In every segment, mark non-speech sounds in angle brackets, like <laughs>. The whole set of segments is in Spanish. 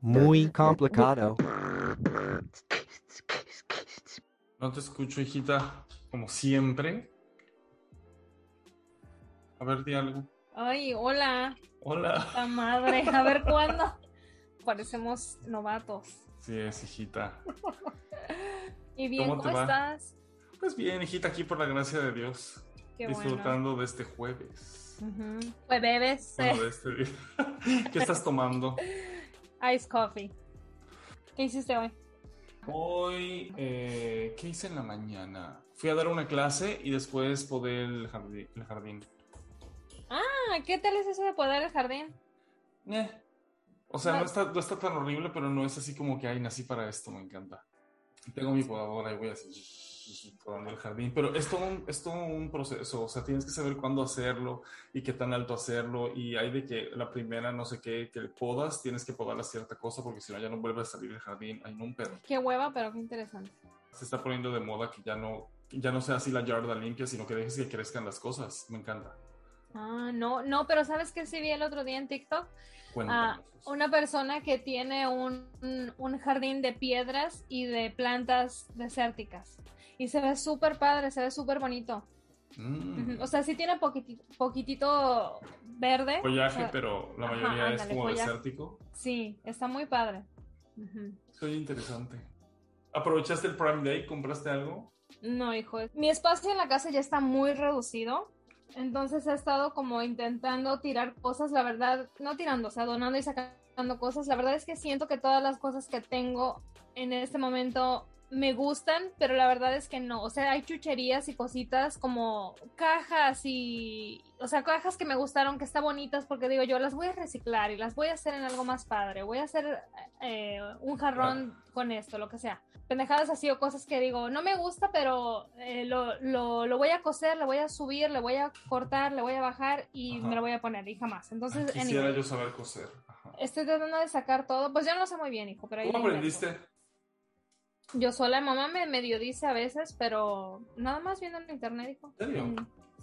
Muy complicado. No te escucho, hijita, como siempre. A ver, di algo. Ay, hola. Hola. La madre. A ver cuándo. Parecemos novatos. Sí, es, hijita. Y bien, ¿Cómo ¿cómo, estás? Pues bien, hijita, aquí por la gracia de Dios. Qué disfrutando de este jueves. Ujú. Pues bebes eh, Bueno, este. <laughs> ¿Qué estás tomando? ice coffee. ¿Qué hiciste hoy? Hoy, eh, ¿qué hice en la mañana? Fui a dar una clase y después podé el jardín. El jardín. Ah, ¿qué tal es eso de podar el jardín? Eh. O sea, no No. está, no está tan horrible, pero no es así como que, ay, nací para esto, me encanta. Tengo mi podadora y voy así podando el jardín, pero es todo, un, es todo un proceso, o sea, tienes que saber cuándo hacerlo y qué tan alto hacerlo, y hay de que la primera, no sé qué, que podas, tienes que podar a cierta cosa, porque si no ya no vuelve a salir el jardín, ay, no, un pedo. Qué hueva, pero qué interesante. Se está poniendo de moda que ya no, ya no sea así la yarda limpia, sino que dejes que crezcan las cosas, me encanta. Ah, no, no, pero ¿sabes qué sí vi el otro día en TikTok? Cuéntanos. Ah, una persona que tiene un- un jardín de piedras y de plantas desérticas. Y se ve súper padre, se ve súper bonito. Mm. O sea, sí tiene poquitito, poquitito verde. Follaje, o sea, pero la ajá, mayoría es ándale, como follaje. desértico. Sí, está muy padre. Ujú. Soy interesante. ¿Aprovechaste el Prime Day? ¿Compraste algo? No, hijo. Mi espacio en la casa ya está muy reducido. Entonces he estado como intentando tirar cosas, la verdad, no tirando, o sea, donando y sacando cosas. La verdad es que siento que todas las cosas que tengo en este momento me gustan, pero la verdad es que no. O sea, hay chucherías y cositas como cajas y, o sea, cajas que me gustaron, que están bonitas, porque digo, yo las voy a reciclar y las voy a hacer en algo más padre. Voy a hacer eh, un jarrón con esto, lo que sea. Pendejadas así o cosas que digo, no me gusta, pero eh, lo, lo, lo voy a coser, le voy a subir, le voy a cortar, le voy a bajar y Ajá. me lo voy a poner y jamás. Entonces, Ay, quisiera anyway, yo saber coser. Ajá. estoy tratando de sacar todo. Pues yo no lo sé muy bien, hijo, pero ahí ¿Cómo intento. Yo sola, mamá me medio dice a veces, pero nada más viendo en internet, hijo. ¿En serio? Mm,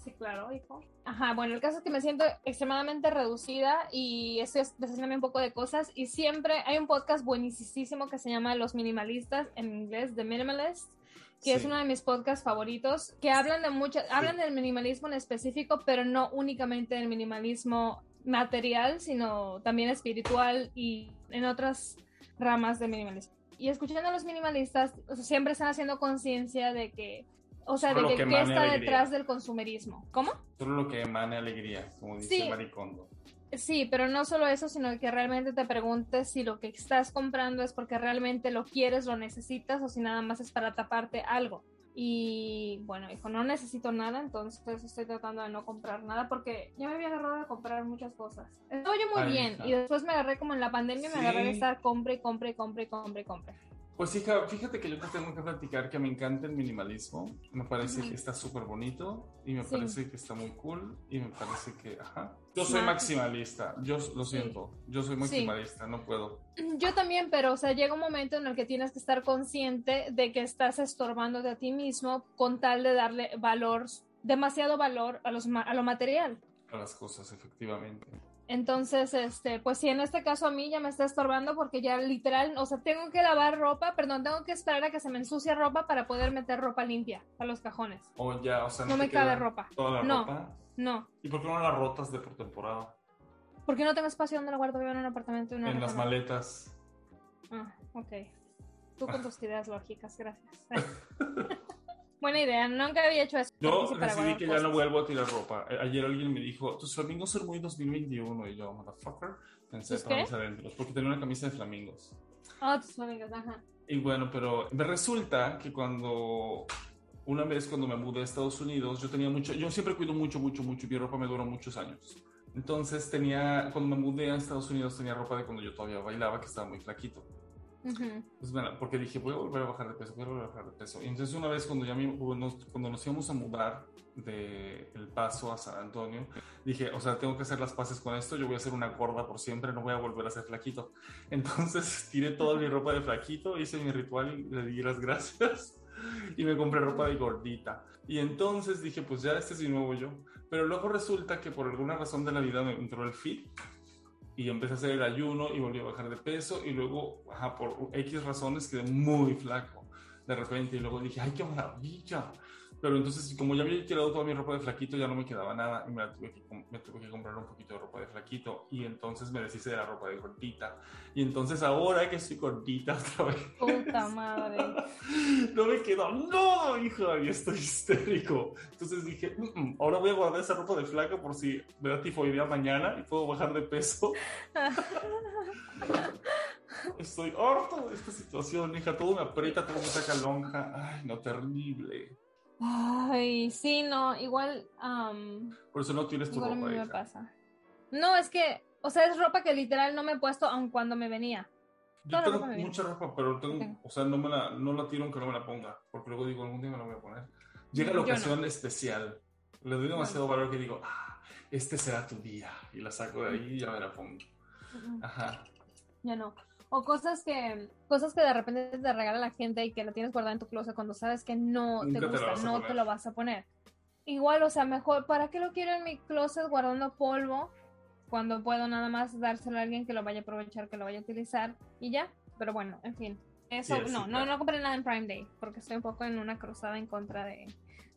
Sí, claro, hijo. Ajá, bueno, el caso es que me siento extremadamente reducida y estoy deshaciéndome un poco de cosas y siempre hay un podcast buenísimo que se llama Los Minimalistas, en inglés, The Minimalist, que es uno de mis podcasts favoritos, que hablan de muchas, hablan del minimalismo en específico, pero no únicamente del minimalismo material, sino también espiritual y en otras ramas de minimalismo. Y escuchando a los minimalistas, o sea, siempre están haciendo conciencia de que, o sea, Solo de que, que qué está alegría. detrás del consumerismo. ¿Cómo? Solo lo que emane alegría, como dice Sí. Maricondo. Sí, pero no solo eso, sino que realmente te preguntes si lo que estás comprando es porque realmente lo quieres, lo necesitas o si nada más es para taparte algo. Y bueno, hijo, no necesito nada, entonces estoy tratando de no comprar nada porque ya me había agarrado de comprar muchas cosas. Estaba yo muy bien y después me agarré como en la pandemia, me agarré de estar compre compre y compre y compre compre. Pues hija, fíjate que yo te tengo que platicar que me encanta el minimalismo. Me parece que está súper bonito y me Sí. parece que está muy cool y me parece que, ajá. Yo soy Ah. maximalista, yo lo siento, yo soy Sí. maximalista, no puedo. <clears throat> Yo también, pero o sea, llega un momento en el que tienes que estar consciente de que estás estorbándote a ti mismo con tal de darle valor, demasiado valor a, los, a lo material. A las cosas, efectivamente. Entonces, este, pues sí, en este caso a mí ya me está estorbando porque ya literal, o sea, tengo que lavar ropa, perdón, tengo que esperar a que se me ensucie ropa para poder meter ropa limpia a los cajones. O ya, o sea, No te me cabe ropa. Toda la No. ropa. No, ¿Y por qué no la rotas de por temporada? porque no tengo espacio donde la guardo, vivo en un apartamento. en las no. maletas. Ah, ok. Tú con tus <laughs> ideas lógicas, gracias. <laughs> Buena idea, nunca había hecho eso. Yo decidí que ya no cosas. vuelvo a tirar ropa. Ayer alguien me dijo, tus flamingos son muy 2021. Y yo, motherfucker, pensé ¿Tus para mis adentros. Porque tenía una camisa de flamingos. Ah, tus amigas, ajá. Y bueno, pero me resulta que cuando una vez cuando me mudé a Estados Unidos, yo tenía mucho, yo siempre cuido mucho, mucho, mucho, y mi ropa me duró muchos años. Entonces tenía, cuando me mudé a Estados Unidos tenía ropa de cuando yo todavía bailaba, que estaba muy flaquito. Ujú. Pues bueno, porque dije, voy a volver a bajar de peso, voy a volver a bajar de peso. Y entonces una vez cuando ya me- cuando nos, íbamos a mudar de Paso a San Antonio, dije, o sea, tengo que hacer las paces con esto, yo voy a ser una gorda por siempre, no voy a volver a ser flaquito. <laughs> Entonces tiré toda mi ropa de flaquito, hice mi ritual y le di las gracias <laughs> y me compré ropa de gordita. Y entonces dije, pues ya este es mi nuevo yo. Pero luego resulta que por alguna razón de la vida me entró el fit y empecé a hacer el ayuno y volví a bajar de peso y luego, ajá, por X razones quedé muy flaco de repente y luego dije, ay, qué maravilla. Pero entonces, como ya había tirado toda mi ropa de flaquito, ya no me quedaba nada y me, tuve, que, me tuve que comprar un poquito de ropa de flaquito. Y entonces me deshice de la ropa de gordita. Y entonces ahora que estoy gordita otra vez. Puta <laughs> madre. no me queda nada, hija, y estoy histérico. Entonces dije, mm, mm, ahora voy a guardar esa ropa de flaca por si me da tifoidea mañana y puedo bajar de peso. <laughs> Estoy harto de esta situación, hija. Todo me aprieta, todo me saca lonja. Ay, no, terrible. Ay, sí, no, igual. Por eso no tienes tu ropa. A mí me pasa. No, es que, o sea, es ropa que literal no me he puesto aun cuando me venía. Yo tengo mucha ropa, pero tengo, o sea, no, me la, no la tiro aunque no me la ponga, porque luego digo, algún día me la voy a poner. Llega la ocasión especial, le doy demasiado valor que digo, ah, este será tu día, y la saco de ahí y ya me la pongo. Ajá. Ya no. O cosas que, cosas que de repente te regala la gente y que la tienes guardada en tu closet cuando sabes que no te gusta, no te lo vas a poner. Igual, o sea, mejor, ¿para qué lo quiero en mi closet guardando polvo? Cuando puedo nada más dárselo a alguien que lo vaya a aprovechar, que lo vaya a utilizar y ya. Pero bueno, en fin. Eso, no, no, no compré nada en Prime Day porque estoy un poco en una cruzada en contra de,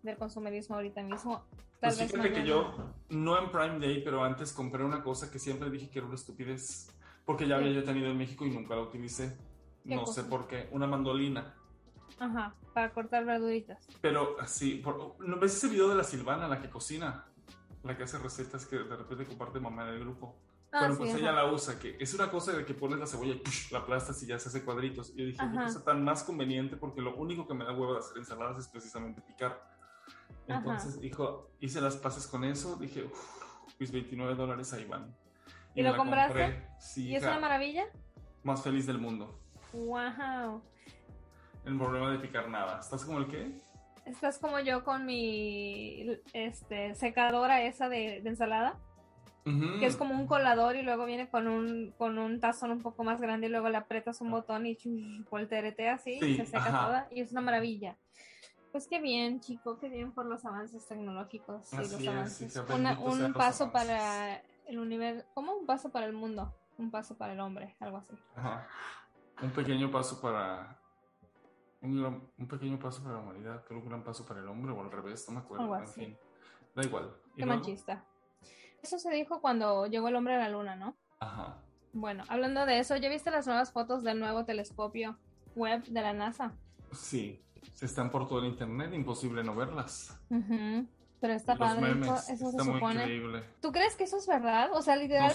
del consumerismo ahorita mismo. Tal pues fíjate que yo, no en Prime Day, pero antes compré una cosa que siempre dije que era una estupidez porque ya había yo tenido en México y nunca la utilicé. No sé por qué. Una mandolina. Ajá, para cortar verduritas. Pero sí, ¿no ves ese video de la Silvana, la que cocina? La que hace recetas que de repente comparte mamá en el grupo. Ah, bueno, pues ella la usa, que es una cosa de que pones la cebolla y la aplastas y ya se hace cuadritos. Y yo dije, qué cosa tan más conveniente porque lo único que me da huevo de hacer ensaladas es precisamente picar. Entonces dijo, hice las paces con eso, dije, mis 29 dólares ahí van. ¿Y, lo compraste? ¿Y es una maravilla? Más feliz del mundo. ¡Wow! El problema de picar nada. ¿Estás como el qué? Estás como yo con mi este, secadora esa de, ensalada. Que es como un colador y luego viene con un, con un tazón un poco más grande y luego le aprietas un botón y volteretea así y se seca toda. Y es una maravilla. Pues qué bien, chico, qué bien por los avances tecnológicos y los avances. un paso para el universo, como un paso para el mundo, un paso para el hombre, algo así. Ajá. Un pequeño paso para un, un, pequeño paso para la humanidad, pero un gran paso para el hombre o al revés, no me acuerdo. En fin, da igual. Qué machista. Eso se dijo cuando llegó el hombre a la luna, ¿no? Ajá. Bueno, hablando de eso, ¿ya viste las nuevas fotos del nuevo telescopio web de la NASA? Sí, están por todo el internet, imposible no verlas. Pero está padre, eso, se supone. ¿Tú crees que eso es verdad? O sea, literal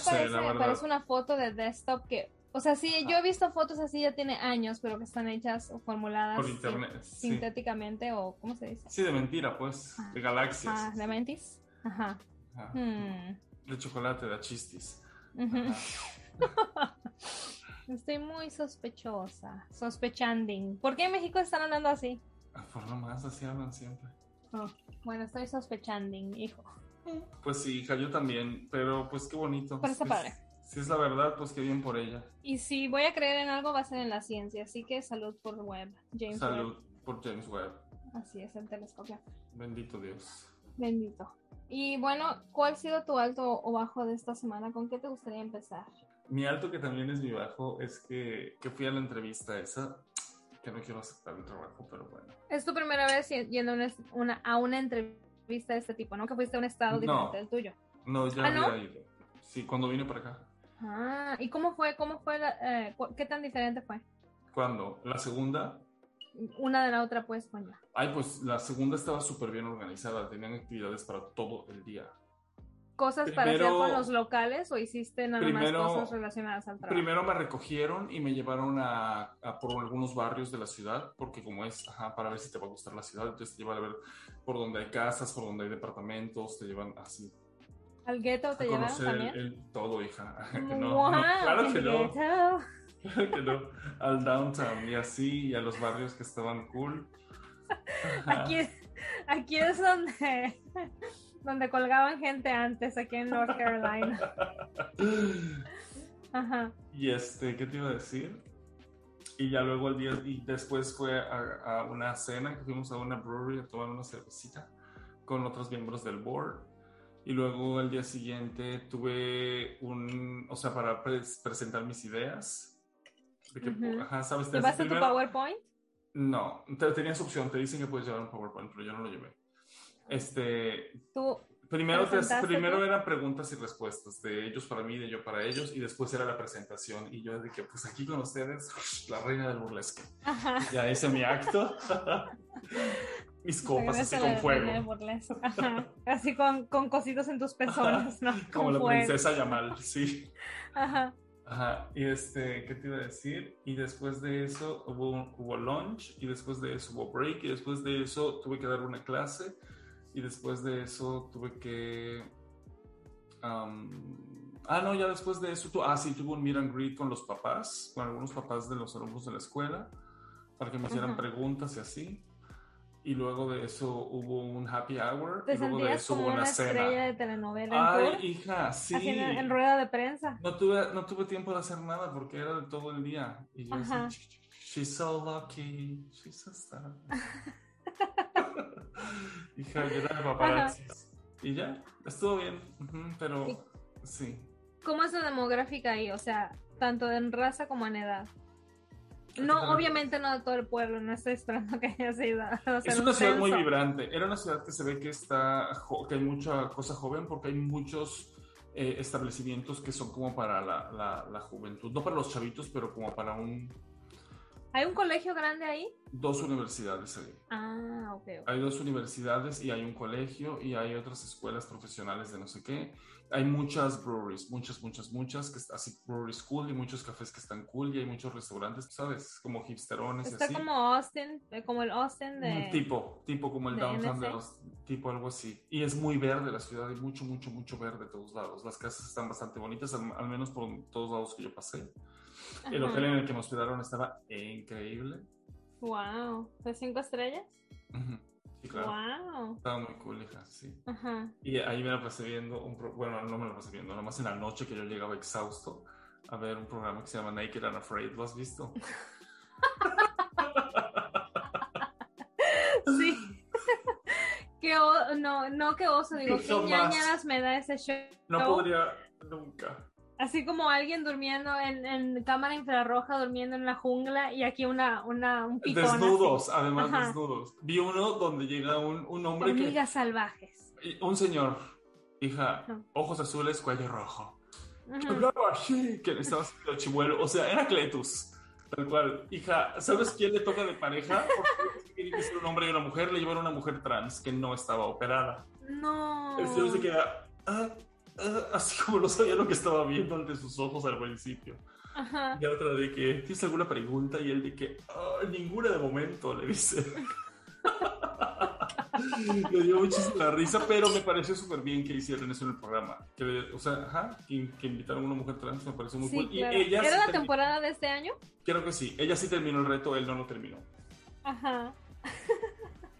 parece, una foto de desktop que o sea, sí, yo he visto fotos así, ya tiene años, pero que están hechas o formuladas Por internet, sintéticamente o ¿cómo se dice? Sí, de mentira, pues, ah. de galaxias. Ah, de mentis. Ajá. Hmm. De chocolate, de chistis. <laughs> Estoy muy sospechosa, sospechando. ¿Por qué en México están hablando así? Ah, por lo más, así hablan siempre. Oh. Bueno, estoy sospechando, hijo. Pues sí, hija, yo también, pero pues qué bonito. Pero está padre. Si es la verdad, pues qué bien por ella. Y si voy a creer en algo, va a ser en la ciencia, así que salud por Webb, James Salud por James Webb. Así es, el telescopio. Bendito Dios. Bendito. Y bueno, ¿cuál ha sido tu alto o bajo de esta semana? ¿Con qué te gustaría empezar? Mi alto, que también es mi bajo, es que, que fui a la entrevista esa que no quiero aceptar el trabajo, pero bueno. Es tu primera vez yendo una, a una entrevista de este tipo, ¿no? Que fuiste a un estado diferente del tuyo. No, ya ¿Ah, había ido. Sí, cuando vine para acá. Ah, ¿y cómo fue? ¿Cómo fue? Eh, ¿Qué tan diferente fue? ¿Cuándo? ¿La segunda? Una de la otra, pues, coño. Ay, pues la segunda estaba súper bien organizada. Tenían actividades para todo el día cosas para hacer con los locales o hiciste nada más cosas relacionadas al trabajo? Primero me recogieron y me llevaron a, por algunos barrios de la ciudad, porque como es, ajá, para ver si te va a gustar la ciudad, entonces te llevan a ver por donde hay casas, por donde hay departamentos, te llevan así. ¿Al gueto te llevan también? El, todo, hija. <laughs> no, claro que no. Claro que no. Al downtown y así, y a los barrios que estaban cool. <laughs> Aquí, aquí es donde donde colgaban gente antes, aquí en North Carolina. <laughs> Ajá. Y este, ¿qué te iba a decir? Y ya luego el día, y después fue a, una cena, que fuimos a una brewery a tomar una cervecita con otros miembros del board. Y luego el día siguiente tuve un, o sea, para pres- presentar mis ideas. De que, Ujú. ajá, ¿sabes? Te- ¿Llevaste tu PowerPoint? No, te- tenías opción, te dicen que puedes llevar un PowerPoint, pero yo no lo llevé. Este, Tú, primero, te- ¿Presentaste primero eran preguntas y respuestas de ellos para mí, de yo para ellos, y después era la presentación. Y yo que, pues aquí con ustedes, <laughs> la reina del burlesque. ajá. Ya hice mi acto. <laughs> Mis copas así con fuego. Así con, con cositos en tus pezones, ¿no? Como Con la fuego. princesa Yamal, sí. Ajá. Ajá, y este, ¿qué te iba a decir? Y después de eso hubo, hubo lunch, y después de eso hubo break, y después de eso tuve que dar una clase, y después de eso tuve que... am, ah, no, ya después de eso, tu- ah, sí, tuve un meet and greet con los papás, con algunos papás de los alumnos de la escuela, para que me hicieran Ajá. preguntas y así. Y luego de eso hubo un happy hour, Te y luego de eso como hubo una una estrella cena. de telenovela en Ay, tour, hija, sí. haciendo en rueda de prensa. No tuve, no tuve tiempo de hacer nada porque era de todo el día. Y yo Ajá. así, she's so lucky, she's a star. <laughs> Hija, llena de paparazzis. Y ya, estuvo bien, pero sí. ¿Cómo es la demográfica ahí? O sea, tanto en raza como en edad. No, obviamente no de todo el pueblo, no estoy esperando que hayas ido a hacer Es un una ciudad muy vibrante. Era una ciudad que se ve que está, que hay mucha cosa joven porque hay muchos eh, establecimientos que son como para la, la- la juventud, no para los chavitos, pero como para un, ¿Hay un colegio grande ahí? dos universidades ahí. Ah, ok. ok. Hay dos universidades y hay un colegio y hay otras escuelas profesionales de no sé qué. Hay muchas breweries, muchas, muchas, muchas, que así brewery school y muchos cafés que están cool y hay muchos restaurantes, ¿sabes? Como hipsterones y Está así. como Austin, eh, como el Austin de... Mm, Tipo, tipo como el de downtown de los, tipo algo así. Y es muy verde la ciudad, hay mucho, mucho, mucho verde de todos lados. Las casas están bastante bonitas, al, al menos por todos lados que yo pasé. El Ajá. hotel en el que me hospedaron estaba increíble. Wow. ¿De cinco estrellas? Sí, claro. Wow. Estaba muy cool, hija, sí. Ajá. Y ahí me la pasé viendo, un pro- bueno, no me la pasé viendo, nomás en la noche que yo llegaba exhausto a ver un programa que se llama Naked and Afraid, ¿lo has visto? <laughs> <laughs> Sí. qué o- no, no qué oso, digo, qué ñañaras me da ese show. No. podría nunca. Así como alguien durmiendo en, en cámara infrarroja, durmiendo en la jungla, y aquí una, una, un pitón. así. Desnudos, además Ajá. desnudos. Vi uno donde llega un, un hombre Hormigas salvajes. que... Un señor, hija, ojos azules, cuello rojo. Hablaba así, que le estaba haciendo chimuelo. O sea, era Cletus. Tal cual. Hija, ¿sabes quién le toca de pareja? Porque tiene que ser un hombre y una mujer. Le llevaron a una mujer trans que no estaba operada. No. El señor se queda ah, <laughs> así como no sabía lo que estaba viendo ante sus ojos al principio. Ajá. Y otra de que, ¿tienes alguna pregunta? Y él de que, "Ah, ninguna de momento, le dice. <laughs> me dio muchísima risa, pero me pareció súper bien que hicieran eso en el programa. Que, le- o sea, ajá, que, que invitaron a una mujer trans me pareció muy Sí, cool. claro. Y ella sí ¿Era la temporada de este año? Creo que sí. Ella sí terminó el reto, él no lo terminó. Ajá.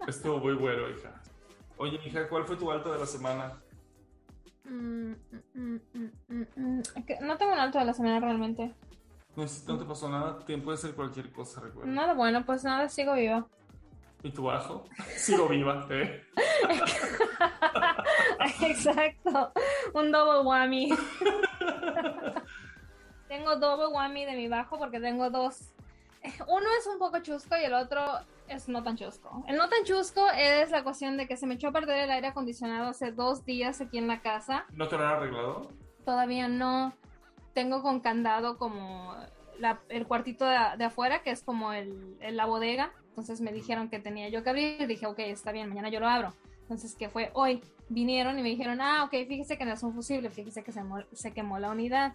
Estuvo muy bueno, hija. Oye, hija, ¿cuál fue tu alto de la semana? Mm, mm, mm, No tengo un alto de la semana realmente. No, te pasó nada, Tien- puede ser cualquier cosa, recuerda. Nada bueno, pues nada, sigo viva. ¿Y tu bajo? <laughs> Sigo viva, ¿eh? <laughs> Exacto, un double whammy. <laughs> tengo double whammy de mi bajo porque tengo dos. Uno es un poco chusco y el otro es no tan chusco. El no tan chusco es la cuestión de que se me echó a perder el aire acondicionado hace dos días aquí en la casa. ¿No te lo han arreglado? Todavía no tengo con candado como la- el cuartito de, de afuera, que es como el, el- la bodega. Entonces me dijeron que tenía yo que abrir. Dije, ok, está bien, mañana yo lo abro. Entonces, que fue hoy. Vinieron y me dijeron, ah, ok, fíjese que no es un fusible, fíjese que se, se quemó la unidad.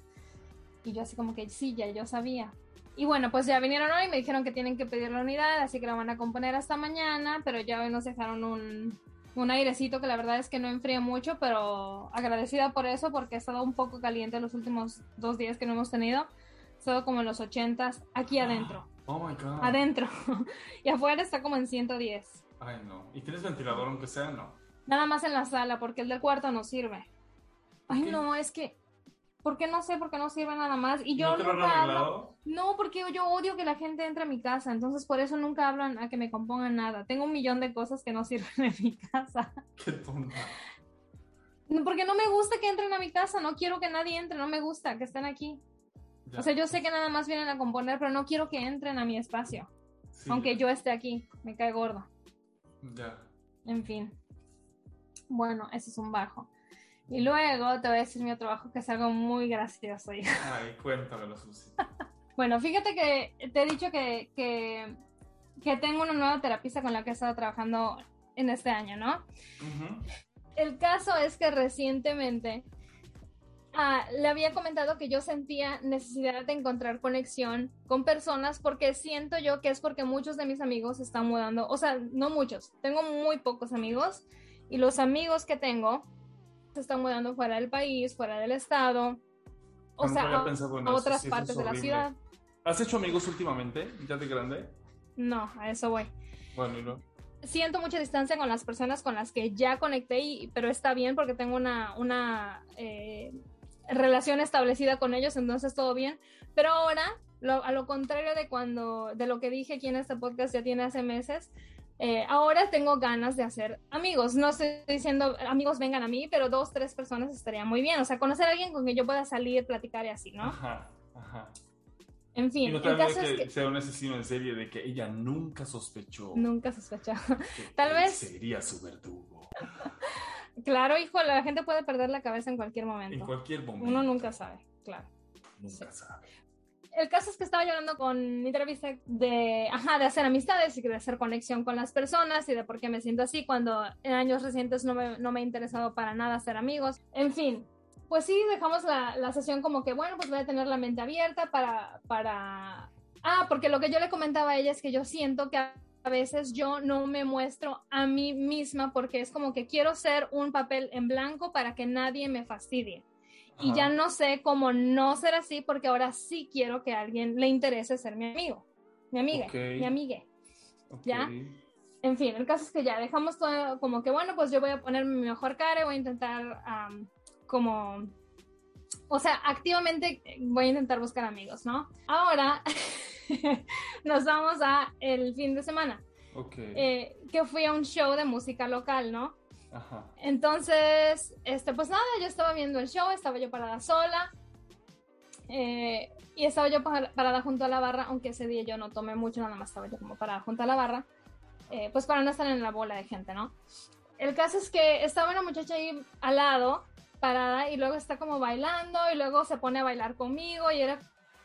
Y yo así como que sí, ya yo sabía. Y bueno, pues ya vinieron hoy y me dijeron que tienen que pedir la unidad, así que la van a componer hasta mañana, pero ya hoy nos dejaron un, un airecito que la verdad es que no enfría mucho, pero agradecida por eso porque ha estado un poco caliente los últimos dos días que no hemos tenido. Ha estado como en los 80 aquí adentro, Oh my god. adentro. <laughs> y afuera está como en 110. Ay, no. ¿Y tienes ventilador aunque sea? No. Nada más en la sala porque el del cuarto no sirve. Ay, qué? no, es que... ¿Por qué no sé por qué no sirve nada más? Y yo ¿No te lo han nunca hablo- arreglado? No, porque yo odio que la gente entre a mi casa, entonces por eso nunca hablan a que me compongan nada. Tengo un millón de cosas que no <laughs> sirven en mi casa. Qué tonta. Porque no me gusta que entren a mi casa, no quiero que nadie entre, no me gusta que estén aquí. O sea, yo sé que nada más vienen a componer, pero no quiero que entren a mi espacio. aunque yo esté aquí, me cae gordo. Ya. En fin. Bueno, ese es un bajo. Y luego te voy a decir mi otro bajo que es algo muy gracioso. <laughs> Ay, cuéntamelo, Susi. bueno, fíjate que te he dicho que, que, que, tengo una nueva terapista con la que he estado trabajando en este año, ¿no? El caso es que recientemente Ah, le había comentado que yo sentía necesidad de encontrar conexión con personas porque siento yo que es porque muchos de mis amigos se están mudando, o sea, no muchos, tengo muy pocos amigos y los amigos que tengo se están mudando fuera del país, fuera del estado, o sea, a, otras partes de la ciudad. ¿Has hecho amigos últimamente, ya de grande? No, a eso voy. Bueno, y no siento mucha distancia con las personas con las que ya conecté, y, pero está bien porque tengo una, una eh, relación establecida con ellos, entonces todo bien. Pero ahora, a lo contrario de cuando, de lo que dije aquí en este podcast ya tiene hace meses, eh, ahora tengo ganas de hacer amigos. No estoy diciendo amigos vengan a mí, pero dos, tres personas estaría muy bien. O sea, conocer a alguien con quien yo pueda salir, platicar y así, ¿no? Ajá, ajá. En fin, y no el caso que, es que sea un asesino en serie de que ella nunca sospechó. Nunca sospechó. <laughs> Tal vez. Sería su verdugo. <laughs> Claro, hijo, la gente puede perder la cabeza en cualquier momento. En cualquier momento. Uno nunca sabe, claro. Nunca sabe. El caso es que estaba llorando con mi entrevista de, ajá, de hacer amistades y de hacer conexión con las personas y de por qué me siento así cuando en años recientes no me, no me ha interesado para nada hacer amigos. En fin, pues sí, dejamos la, la, sesión como que, bueno, pues voy a tener la mente abierta para, para... Ah, porque lo que yo le comentaba a ella es que yo siento que a veces yo no me muestro a mí misma porque es como que quiero ser un papel en blanco para que nadie me fastidie. Y ya no sé cómo no ser así porque ahora sí quiero que a alguien le interese ser mi amigo, mi amiga, mi amigue. ¿Ya? En fin, el caso es que ya dejamos todo como que, bueno, pues yo voy a poner mi mejor cara y voy a intentar como, o sea, activamente voy a intentar buscar amigos, ¿no? Ahora <laughs> nos vamos a el fin de semana. Eh, que fui a un show de música local, ¿no? Entonces, este, pues nada, yo estaba viendo el show, estaba yo parada sola. Eh, y estaba yo parada junto a la barra, aunque ese día yo no tomé mucho, nada más estaba yo como parada junto a la barra, eh, pues para no estar en la bola de gente, ¿no? El caso es que estaba una muchacha ahí al lado, parada, y luego está como bailando, y luego se pone a bailar conmigo, y era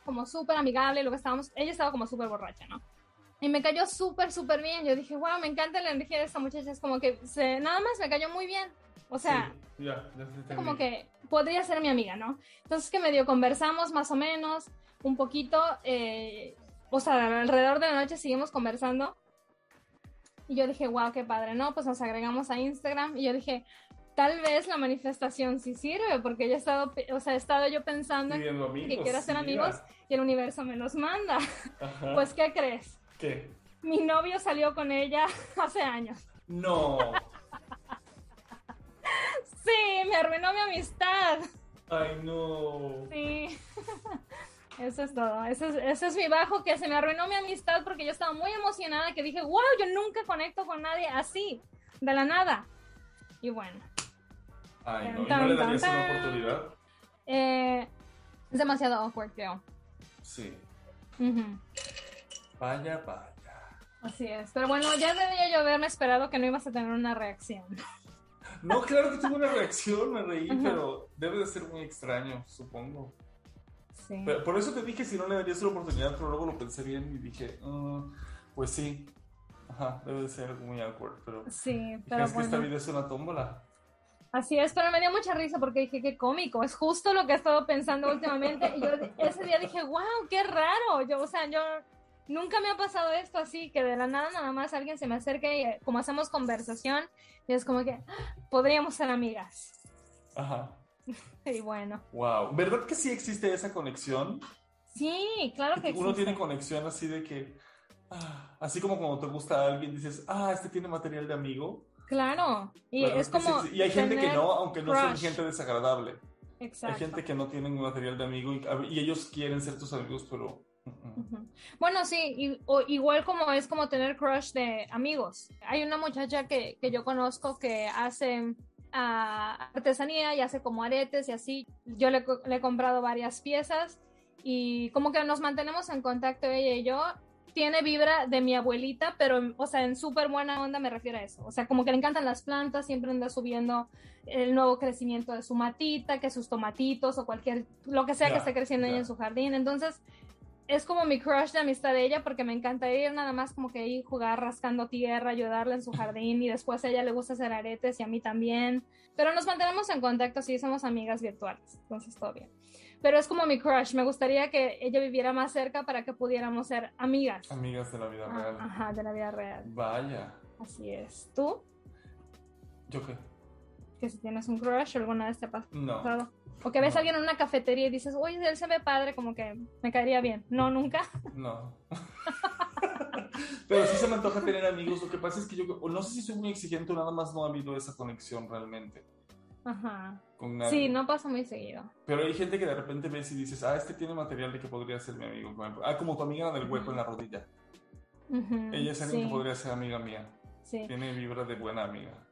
como súper amigable, lo que estábamos, ella estaba como súper borracha, ¿no? Y me cayó súper, súper bien. Yo dije, wow, me encanta la energía de esta muchacha. Es como que se, nada más me cayó muy bien. O sea, como que podría ser mi amiga, ¿no? Entonces que medio conversamos más o menos, un poquito, eh, o sea, alrededor de la noche seguimos conversando. Y yo dije, wow, qué padre, ¿no? Pues nos agregamos a Instagram y yo dije, tal vez la manifestación sí sirve, porque yo he estado, o sea, he estado yo pensando que quiero hacer amigos y el universo me los manda. Pues, ¿qué crees? ¿Qué? Mi novio salió con ella <laughs> hace años. No. sí, me arruinó mi amistad. Ay, no. Sí. <laughs> Eso es todo. Eso es, es mi bajo, que se me arruinó mi amistad porque yo estaba muy emocionada que dije, wow, yo nunca conecto con nadie así, de la nada. Y bueno. Ay, no. ¿Y no le darías una oportunidad? Eh, es demasiado awkward, creo. Sí. Vaya, vaya. Así es. Pero bueno, ya debía yo haberme esperado que no ibas a tener una reacción. No, claro que tuve una reacción, me reí, pero debe de ser muy extraño, supongo. Sí. por eso te dije si no le darías una oportunidad, pero luego lo pensé bien y dije, mm, pues sí. Ajá, debe de ser muy awkward, pero. Sí, pero. Es que esta vida es una tómbola. Así es, pero me dio mucha risa porque dije, qué cómico, es justo lo que he estado pensando últimamente. Y yo ese día dije, wow, qué raro. Yo, o sea, yo nunca me ha pasado esto así, que de la nada nada más alguien se me acerque y eh, como hacemos conversación, y es como que ah, podríamos ser amigas. Ajá. <laughs> y bueno. Wow, ¿verdad que sí existe esa conexión? Sí, claro que existe. Uno tiene conexión así de que, ah, así como cuando te gusta a alguien, dices, ah, este tiene material de amigo. Claro, y es como. Y hay gente que no, aunque no son gente desagradable. Exacto. Hay gente que no tiene material de amigo y, ellos quieren ser tus amigos, pero. Bueno, sí, igual como es como tener crush de amigos. Hay una muchacha que, que yo conozco que hace a artesanía y hace como aretes y así. Yo le, le he comprado varias piezas y como que nos mantenemos en contacto ella y yo. Tiene vibra de mi abuelita, pero, o sea, en súper buena onda me refiero a eso. O sea, como que le encantan las plantas, siempre anda subiendo el nuevo crecimiento de su matita, que sus tomatitos o cualquier, lo que sea que esté creciendo ella en su jardín. Entonces, es como mi crush de amistad de ella porque me encanta ir nada más como que ir jugar rascando tierra, ayudarle en su jardín y después a ella le gusta hacer aretes y a mí también. Pero nos mantenemos en contacto, sí, somos amigas virtuales, entonces todo bien. Pero es como mi crush, me gustaría que ella viviera más cerca para que pudiéramos ser amigas. Amigas de la vida Ah, real. Ajá, de la vida real. Vaya. Así es. ¿Tú? ¿Yo qué? Que si tienes un crush alguna vez te ha pasado. No. O que ves No. a alguien en una cafetería y dices, oye, él se ve padre, como que me caería bien. No, nunca. No. <laughs> Pero sí se me antoja tener amigos. Lo que pasa es que yo no sé si soy muy exigente o nada más no ha habido esa conexión realmente Ajá. con nadie. Sí, no pasa muy seguido. Pero hay gente que de repente ves y dices, ah, este tiene material de que podría ser mi amigo. Ah, como tu amiga del hueco en la rodilla. Ella es alguien sí, que podría ser amiga mía. Sí, Tiene vibra de buena amiga.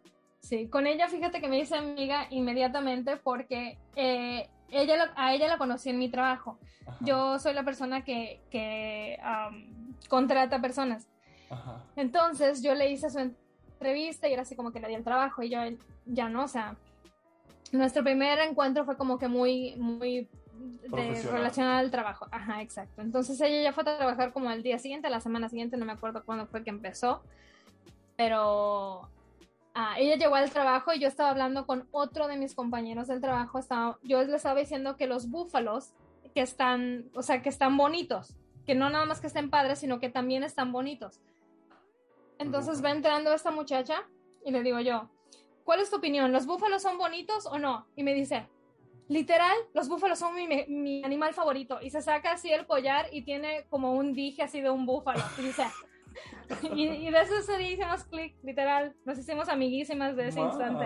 Sí. Con ella, fíjate que me hice amiga inmediatamente porque eh, ella lo- a ella la conocí en mi trabajo. Ajá, Yo soy la persona que, que contrata personas. Ajá. Entonces yo le hice su entrevista y era así como que le di el trabajo y yo ya no, o sea, nuestro primer encuentro fue como que muy, muy de relacionado al trabajo. Ajá, exacto. Entonces ella ya fue a trabajar como al día siguiente, la semana siguiente, no me acuerdo cuándo fue que empezó, pero ah, ella llegó al trabajo y yo estaba hablando con otro de mis compañeros del trabajo, estaba, yo le estaba diciendo que los búfalos que están, o sea, que están bonitos, que no nada más que estén padres, sino que también están bonitos. Entonces va entrando esta muchacha y le digo yo, ¿cuál es tu opinión? ¿Los búfalos son bonitos o no? Y me dice, literal, los búfalos son mi, mi animal favorito. Y se saca así el collar y tiene como un dije así de un búfalo. Y dice, <laughs> y, y de eso ese día hicimos clic, literal. Nos hicimos amiguísimas de ese instante.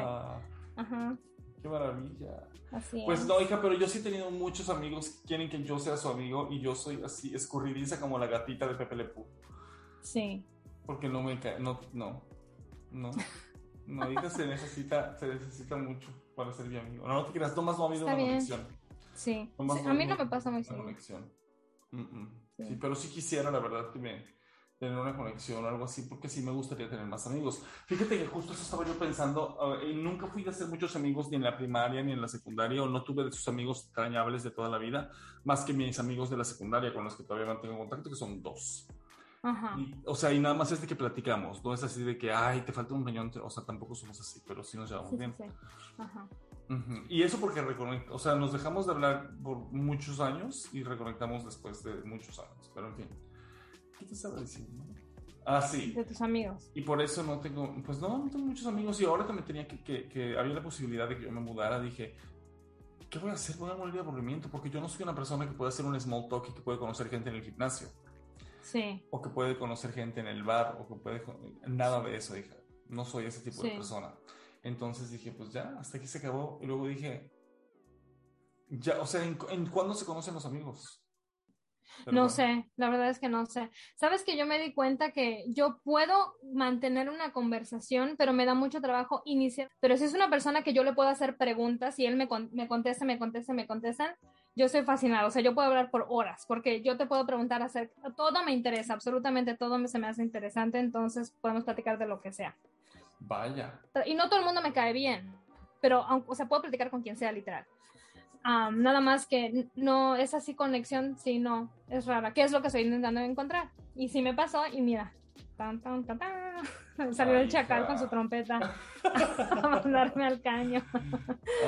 Ajá, ¡Qué maravilla! así Pues es. no, hija, pero yo sí he tenido muchos amigos que quieren que yo sea su amigo y yo soy así escurridiza como la gatita de Pepe Le Pew. Sí, Porque no me cae, no, no, no. No, hija, se necesita, se necesita mucho para ser mi amigo. No, no te creas, nomás no ha habido Está una bien. conexión. sí. Sí, A mí no me pasa muy Una seguido. conexión. Mm, mm. Sí. Sí, pero sí quisiera, la verdad, que me tener una conexión o algo así, porque sí me gustaría tener más amigos. Fíjate que justo eso estaba yo pensando, y nunca fui de hacer muchos amigos ni en la primaria ni en la secundaria, o no tuve de esos amigos extrañables de toda la vida, más que mis amigos de la secundaria con los que todavía mantengo contacto, que son dos. Ajá. Y, o sea, y nada más es de que platicamos, no es así de que, ay, te falta un riñón, o sea, tampoco somos así, pero sí nos llevamos Sí, sí, bien. sí. Ajá. Ujú. Y eso porque reconect- o sea, nos dejamos de hablar por muchos años y reconectamos después de muchos años, pero en fin. ¿Qué te estaba diciendo? Ah, sí. De tus amigos. Y por eso no tengo, pues no, no tengo muchos amigos. Y ahora que me tenía que, que, que había la posibilidad de que yo me mudara, dije, ¿qué voy a hacer? Voy a morir de aburrimiento porque yo no soy una persona que puede hacer un small talk y que puede conocer gente en el gimnasio. Sí. O que puede conocer gente en el bar, o que puede... Nada de eso, hija. No soy ese tipo de Sí. persona. Entonces dije, pues ya, hasta aquí se acabó. Y luego dije, ya, o sea, ¿en, en cuándo se conocen los amigos? Pero No bueno. sé, la verdad es que no sé. Sabes que yo me di cuenta que yo puedo mantener una conversación, pero me da mucho trabajo iniciar. Pero si es una persona que yo le puedo hacer preguntas y él me, con- me contesta, me contesta, me contestan, yo estoy fascinada. O sea, yo puedo hablar por horas, porque yo te puedo preguntar acerca, todo me interesa, absolutamente todo me, se me hace interesante, entonces podemos platicar de lo que sea. Vaya. Y no todo el mundo me cae bien, pero, o sea, puedo platicar con quien sea, literal. Am, nada más que no es así conexión, sí, no, es rara. ¿Qué es lo que estoy intentando encontrar? Y sí me pasó, y mira, tan, tan, tan, tan, <laughs> salió Ay, el chacal hija. con su trompeta <laughs> <laughs> a mandarme al caño.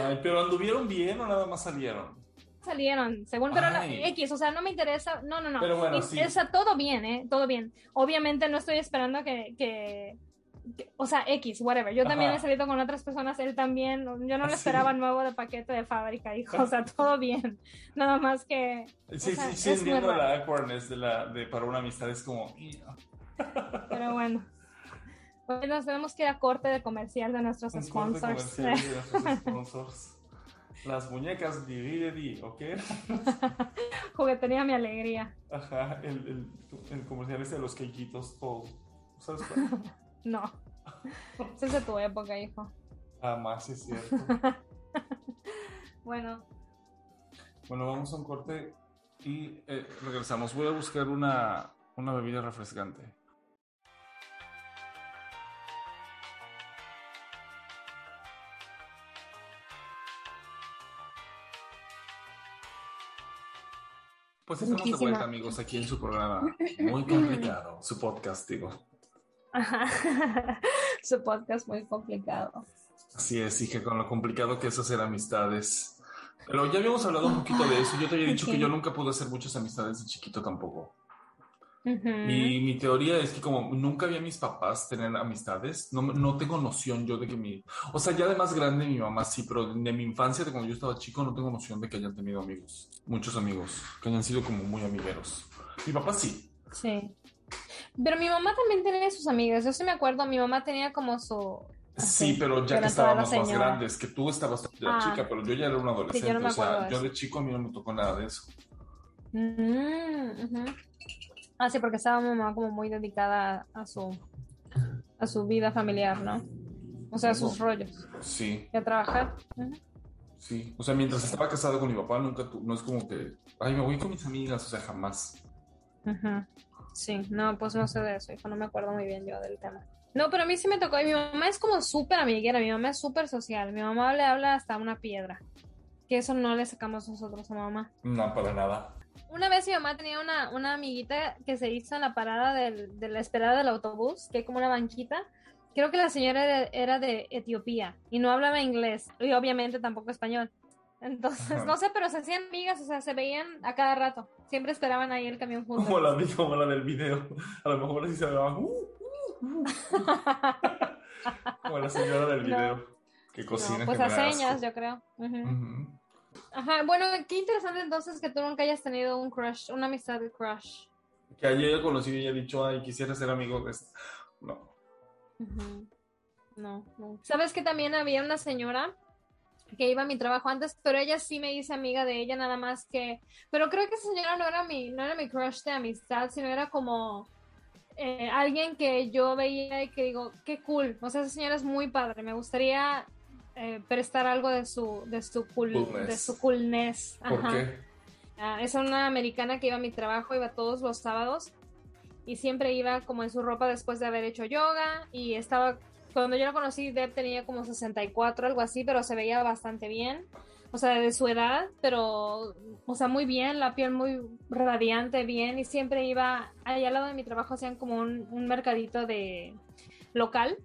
Ay, pero anduvieron bien o nada más salieron. Salieron, según, pero Ay. X, o sea, no me interesa, no, no, no. Pero bueno, Y- sí. Todo bien, ¿eh? Todo bien. Obviamente no estoy esperando que, que- o sea, X, whatever. Yo también Ajá. he salido con otras personas, él también. Yo no Ah, le sí. esperaba nuevo de paquete de fábrica, hijo. O sea, <laughs> todo bien. Nada más que, Sí, O sea, sí, sí, es raro. la awkwardness de la, de, para una amistad. Es como, <laughs> pero bueno. Pues nos tenemos que ir a corte de comercial de nuestros un sponsors. comercial de <laughs> nuestros sponsors. Las muñecas Di ¿ok? Juguetería mi alegría. Ajá, el, el, el comercial ese de los quequitos, todos. ¿Sabes cuál? No. Esa <laughs> es de tu época, hijo. Jamás es cierto. <laughs> bueno. Bueno, vamos a un corte y eh, regresamos. Voy a buscar una, una bebida refrescante. Pues estamos de vuelta, amigos, aquí en su programa <laughs> muy complicado, su podcast, digo. <laughs> su podcast muy complicado. Así es, que con lo complicado que es hacer amistades. Pero ya habíamos hablado un poquito de eso. Yo te había dicho que yo nunca pude hacer muchas amistades de chiquito tampoco. Y mi teoría es que como nunca vi a mis papás tener amistades, no, no, tengo noción yo de que mi... O sea, ya de más grande mi mamá sí, pero de mi infancia, de cuando yo estaba chico, no tengo noción de que hayan tenido amigos, muchos amigos, que hayan sido como muy amigueros. Mi papá sí. Sí. Pero mi mamá también tenía sus amigas. Yo sí me acuerdo, mi mamá tenía como su... sí, pero ya que estábamos más grandes, que tú estabas ya ah. chica, pero yo ya era un adolescente. o sea, yo de chico a mí no me tocó nada de eso. Mm, Ah, sí, porque estaba mamá como muy dedicada a su, a su vida familiar, ¿no? O sea, a sus rollos. Sí. Y a trabajar. Sí. O sea, mientras estaba casado con mi papá, nunca, no es como que, ay, me voy con mis amigas, o sea, jamás. Sí, no, pues no sé de eso, hijo, no me acuerdo muy bien yo del tema. No, pero a mí sí me tocó, y mi mamá es como súper amiguera, mi mamá es súper social, mi mamá le habla hasta una piedra, que eso no le sacamos nosotros a mamá. No, para nada. Una vez mi mamá tenía una, una amiguita que se hizo en la parada del, de la esperada del autobús, que hay como una banquita. Creo que la señora era, de Etiopía y no hablaba inglés y obviamente tampoco español. Entonces, no sé, pero se hacían amigas, o sea, se veían a cada rato. Siempre esperaban ahí el camión juntos. Como la, como la del video. A lo mejor así se veía. Uh, uh, uh. <laughs> como la señora del video. Que cocina. pues a señas, yo creo. Ajá, bueno, qué interesante entonces que tú nunca hayas tenido un crush, una amistad de crush. Que ayer conocido y haya dicho, ay, quisiera ser amigo de este. No. No, no. ¿Sabes que también había una señora que iba a mi trabajo antes, pero ella sí me hice amiga de ella, nada más que. Pero creo que esa señora no era mi, no era mi crush de amistad, sino era como eh, alguien que yo veía y que digo, qué cool. O sea, esa señora es muy padre. Me gustaría eh, prestar algo de su, de su, cool, coolness. De su coolness. ¿Por qué? Ah, es una americana que iba a mi trabajo, iba todos los sábados y siempre iba como en su ropa después de haber hecho yoga y estaba, cuando yo la conocí, Deb tenía como 64, algo así, pero se veía bastante bien, o sea, de su edad, pero, o sea, muy bien, la piel muy radiante, bien, y siempre iba, ahí al lado de mi trabajo hacían como un, un mercadito de local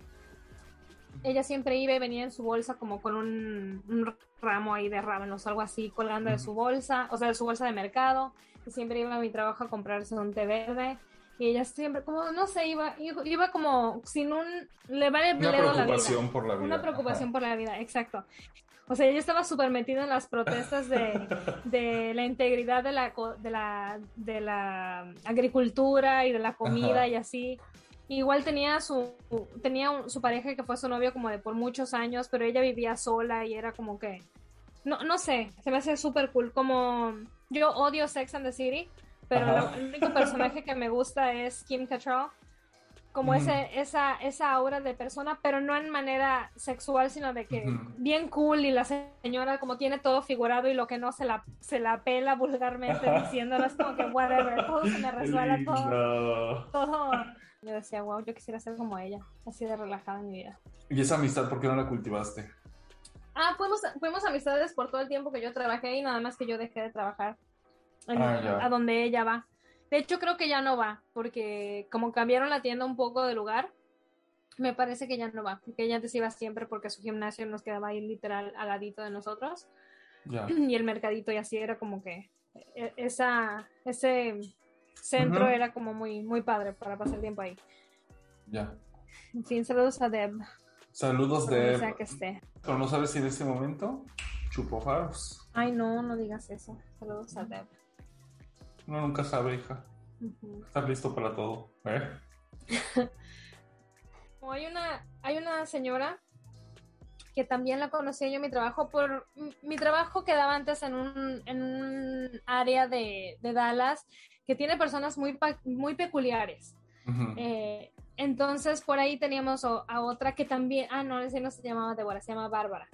ella siempre iba y venía en su bolsa como con un, ramo ahí de rábanos algo así colgando de su bolsa, o sea, de su bolsa de mercado. Y siempre iba a mi trabajo a comprarse un té verde. Y ella siempre, como, no sé, iba, iba como sin un... Le vale Una preocupación por la vida. Una preocupación por la vida, exacto. O sea, ella estaba súper metida en las protestas de, de, la integridad de la, de, la, de la agricultura y de la comida y así. Igual tenía su tenía su pareja que fue su novio como de por muchos años, pero ella vivía sola y era como que no no sé, se me hace súper cool como yo odio Sex and the City, pero el único personaje que me gusta es Kim Cattrall. Como ese, esa, esa aura de persona, pero no en manera sexual, sino de que bien cool y la señora como tiene todo figurado y lo que no se la, se la pela vulgarmente diciéndolo, es como que whatever, todo se me resuelve, todo, todo yo decía, wow, yo quisiera ser como ella, así de relajada en mi vida. ¿Y esa amistad por qué no la cultivaste? Ah, fuimos, fuimos amistades por todo el tiempo que yo trabajé y nada más que yo dejé de trabajar ah, a donde ella va. De hecho, creo que ya no va, porque como cambiaron la tienda un poco de lugar, me parece que ya no va, porque ella antes iba siempre porque su gimnasio nos quedaba ahí literal al ladito de nosotros. <clears throat> Y el mercadito y así era como que e, esa, ese centro era como muy, muy padre para pasar tiempo ahí. Ya. En fin, saludos a Deb. Saludos Deb. Sea que esté. Pero no sabes si en este momento chupó faros. Ay, no, no digas eso. Saludos a Deb. Uno nunca sabe, hija. Estás listo para todo. ¿eh? <laughs> hay una, hay una señora que también la conocí yo en mi trabajo por mi trabajo quedaba antes en un, en un área de, de Dallas que tiene personas muy, muy peculiares. Eh, Entonces por ahí teníamos a otra que también, ah, no, ese no se llamaba Débora, se llama Bárbara.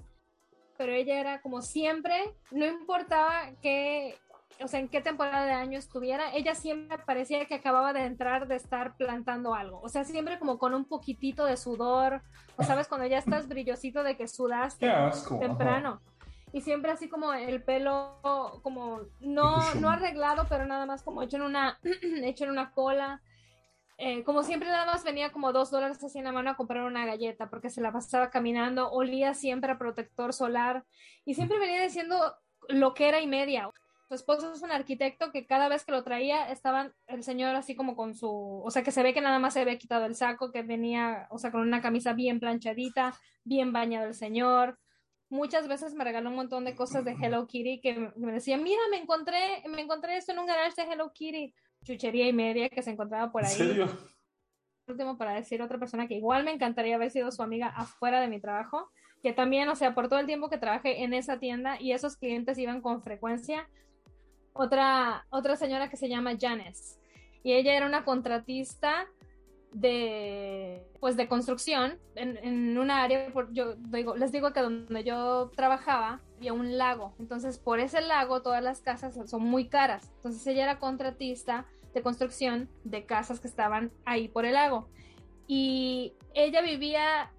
Pero ella era como siempre, no importaba qué, o sea, en qué temporada de año estuviera, ella siempre parecía que acababa de entrar de estar plantando algo. O sea, siempre como con un poquitito de sudor, o sabes, cuando ya estás brillosito de que sudaste temprano. Y siempre así como el pelo, como no, no arreglado, pero nada más como hecho en una, <clears throat> hecho en una cola eh, como siempre nada más venía como dos dólares así en la mano a comprar una galleta porque se la pasaba caminando, olía siempre a protector solar y siempre venía diciendo lo que era y media. Su esposo es un arquitecto que cada vez que lo traía estaban el señor así como con su, o sea que se ve que nada más se había quitado el saco, que venía, o sea, con una camisa bien planchadita, bien bañado el señor. Muchas veces me regaló un montón de cosas de Hello Kitty que me decía, mira, me encontré, me encontré esto en un garage de Hello Kitty chuchería y media que se encontraba por ahí. ¿En serio? Último para decir otra persona que igual me encantaría haber sido su amiga afuera de mi trabajo, que también, o sea, por todo el tiempo que trabajé en esa tienda y esos clientes iban con frecuencia. Otra, otra señora que se llama Janice. Y ella era una contratista de pues de construcción en, en una área yo digo les digo que donde yo trabajaba había un lago. Entonces por ese lago todas las casas son muy caras. Entonces ella era contratista de construcción de casas que estaban ahí por el lago. Y ella vivía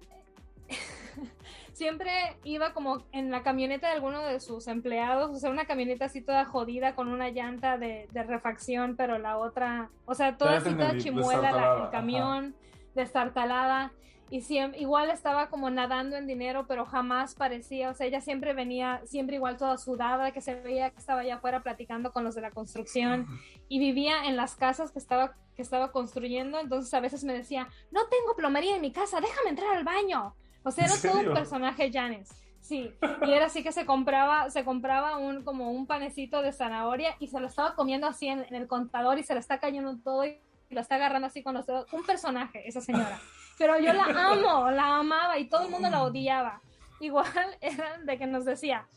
siempre iba como en la camioneta de alguno de sus empleados, o sea, una camioneta así toda jodida con una llanta de, refacción, pero la otra, o sea, toda así toda chimuela el camión, destartalada. Y siempre, igual estaba como nadando en dinero, pero jamás parecía, o sea, ella siempre venía, siempre igual toda sudada, que se veía que estaba allá afuera platicando con los de la construcción y vivía en las casas que estaba, que estaba construyendo, entonces a veces me decía, no tengo plomería en mi casa, déjame entrar al baño. O sea, era todo un personaje Janes. Sí, y era así que se compraba, se compraba un como un panecito de zanahoria y se lo estaba comiendo así en, el contador y se lo está cayendo todo y lo está agarrando así con los dedos. Un personaje, esa señora. Pero yo la amo, la amaba y todo el mundo la odiaba. Igual <laughs> era de que nos decía,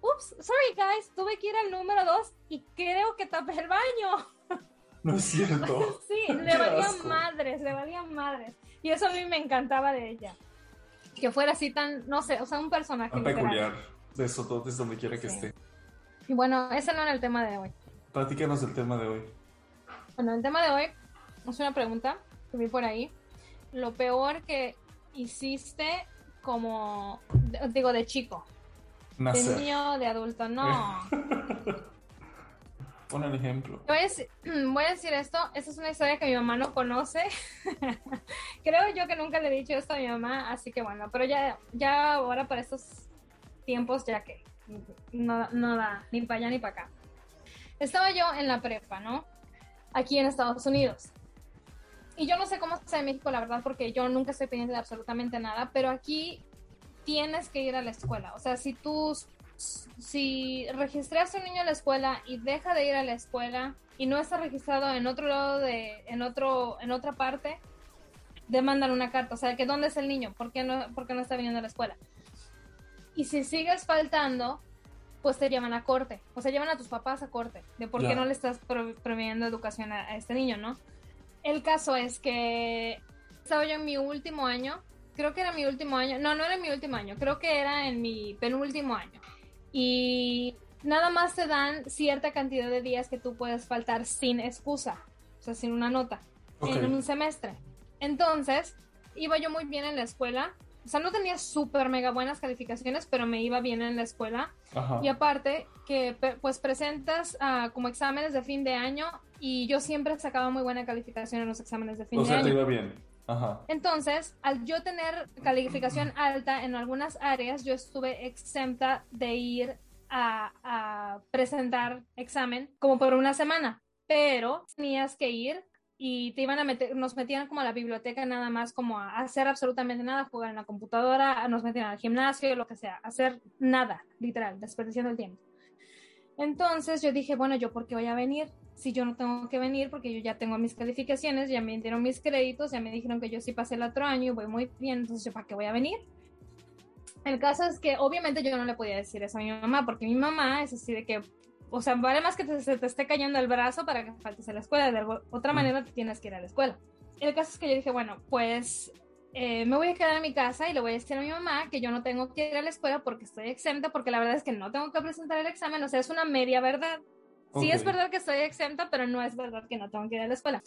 ups, sorry guys, tuve que ir al número dos y creo que tapé el baño. <laughs> No es cierto. <laughs> sí, le valían madres, le valían madres. Y eso a mí me encantaba de ella que fuera así tan, no sé, o sea, un personaje. Tan peculiar, de eso, desde donde quiera que esté. Y bueno, ese no era el tema de hoy. Platícanos el tema de hoy. Bueno, el tema de hoy es una pregunta que vi por ahí. Lo peor que hiciste como, digo, de chico. De niño, de adulto, no. <laughs> Pon el ejemplo. <clears throat> Voy a, decir, esto, esta es una historia que mi mamá no conoce. <laughs> Creo yo que nunca le he dicho esto a mi mamá, así que bueno, pero ya, ya ahora para estos tiempos, ya que no, no da ni para allá ni para acá. Estaba yo en la prepa, ¿no? Aquí en Estados Unidos. Y yo no sé cómo está en México, la verdad, porque yo nunca estoy pendiente de absolutamente nada, pero aquí tienes que ir a la escuela. O sea, si tú si registras a un niño a la escuela y deja de ir a la escuela y no está registrado en otro lado de, en otro, en otra parte, demandan una carta. O sea, que dónde es el niño, ¿por qué no, por no está viniendo a la escuela? Y si sigues faltando, pues te llevan a corte. O sea, llevan a tus papás a corte de por qué no le estás proveyendo educación a, a, este niño, ¿no? El caso es que estaba yo en mi último año, creo que era mi último año, no, no era mi último año, creo que era en mi penúltimo año y nada más te dan cierta cantidad de días que tú puedes faltar sin excusa, o sea, sin una nota, en un semestre. Entonces, iba yo muy bien en la escuela, o sea, no tenía súper mega buenas calificaciones, pero me iba bien en la escuela. Y aparte, que pues presentas uh, como exámenes de fin de año y yo siempre sacaba muy buena calificación en los exámenes de fin de año. O sea, te iba bien. Entonces, al yo tener calificación alta en algunas áreas, yo estuve exenta de ir a, presentar examen como por una semana, pero tenías que ir y te iban a meter, nos metían como a la biblioteca nada más como a hacer absolutamente nada, jugar en la computadora, nos metían al gimnasio, lo que sea, hacer nada, literal, desperdiciando el tiempo. Entonces yo dije, bueno, ¿yo por qué voy a venir? Si yo no tengo que venir porque yo ya tengo mis calificaciones, ya me dieron mis créditos, ya me dijeron que yo sí pasé el otro año y voy muy bien, entonces ¿para qué voy a venir? El caso es que obviamente yo no le podía decir eso a mi mamá porque mi mamá es así de que, o sea, vale más que te, se te esté cayendo el brazo para que faltes a la escuela, de otra manera te tienes que ir a la escuela. el caso es que yo dije, bueno, pues eh, me voy a quedar en mi casa y le voy a decir a mi mamá que yo no tengo que ir a la escuela porque estoy exenta, porque la verdad es que no tengo que presentar el examen, o sea, es una media verdad. Sí es verdad que estoy exenta, pero no es verdad que no tengo que ir a la escuela.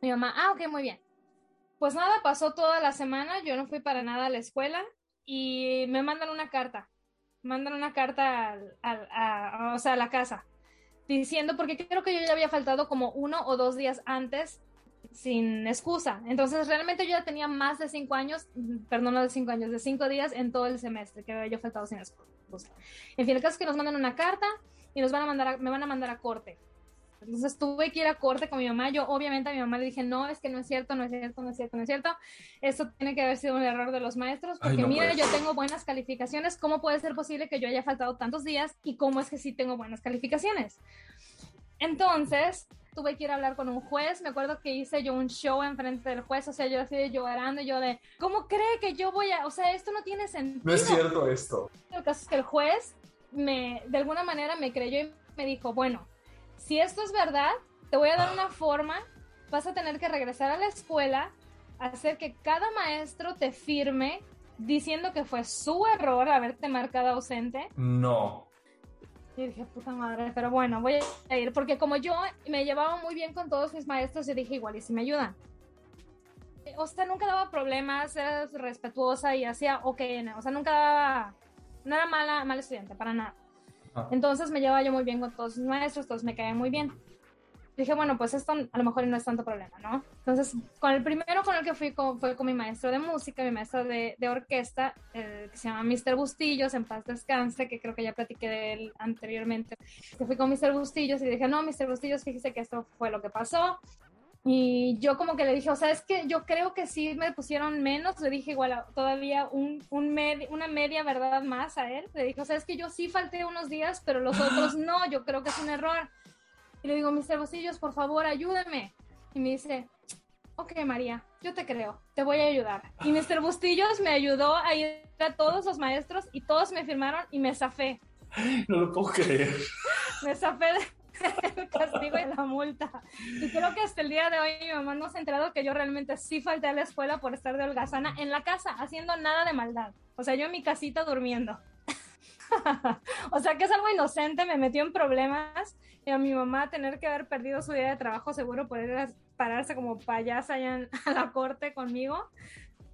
Mi mamá, ah, ok, muy bien. Pues nada, pasó toda la semana, yo no fui para nada a la escuela y me mandan una carta, mandan una carta a, o sea, a la casa, diciendo, porque creo que yo ya había faltado como uno o dos días antes sin excusa. Entonces, realmente yo ya tenía más de cinco años, perdón, no de cinco años, de cinco días en todo el semestre que había yo faltado sin excusa. En fin, el caso es que nos mandan una carta y nos van a mandar me van a mandar a corte. Entonces tuve que ir a corte con mi mamá. Yo obviamente a mi mamá le dije, no, es que no es cierto, no es cierto, no es cierto, no es cierto. Esto tiene que haber sido un error de los maestros, porque mira, yo tengo buenas calificaciones. ¿Cómo puede ser posible que yo haya faltado tantos días? ¿Y cómo es que sí tengo buenas calificaciones? Entonces, tuve que ir a hablar con un juez. Me acuerdo que hice yo un show enfrente del juez, o sea, yo así de llorando, yo de, ¿cómo cree que yo voy a, o sea, esto no tiene sentido? No es cierto esto. El caso es que el juez me, de alguna manera me creyó y me dijo, bueno, si esto es verdad, te voy a dar una forma, vas a tener que regresar a la escuela, hacer que cada maestro te firme diciendo que fue su error haberte marcado ausente. No. Y dije, puta madre, pero bueno, voy a ir, porque como yo me llevaba muy bien con todos mis maestros, yo dije, igual, ¿y si me ayudan? O sea, nunca daba problemas, era respetuosa y hacía ok, o sea, nunca daba, no era mala, mala estudiante, para nada. Ah. Entonces me llevaba yo muy bien con todos mis maestros, todos me caían muy bien. Dije, bueno, pues esto a lo mejor no es tanto problema, ¿no? Entonces, con el primero con el que fui con, fue con mi maestro de música, mi maestro de, de orquesta, que se llama Mr. Bustillos, en paz descanse, que creo que ya platiqué de él anteriormente. Que fui con Mr. Bustillos y dije, no, Mr. Bustillos, fíjese que esto fue lo que pasó. Y yo como que le dije, o sea, es que yo creo que sí me pusieron menos, le dije igual todavía un, un una media verdad más a él. Le dije, o sea, es que yo sí falté unos días, pero los otros <gasps> no, yo creo que es un error. Y le digo, Mr. Bosillos, por favor, ayúdeme. Y me dice, ok, María, yo te creo, te voy a ayudar. Y <gasps> Mr. Bustillos me ayudó a ir a todos los maestros y todos me firmaron y me zafé. <gasps> No lo puedo creer. Me zafé del <laughs> castigo y la multa. Y creo que hasta el día de hoy mi mamá no se ha enterado que yo realmente sí falté a la escuela por estar de holgazana en la casa, haciendo nada de maldad. O sea, yo en mi casita durmiendo. <laughs> o sea, que es algo inocente, me metió en problemas y a mi mamá tener que haber perdido su día de trabajo seguro por pararse como payasa allá a la corte conmigo.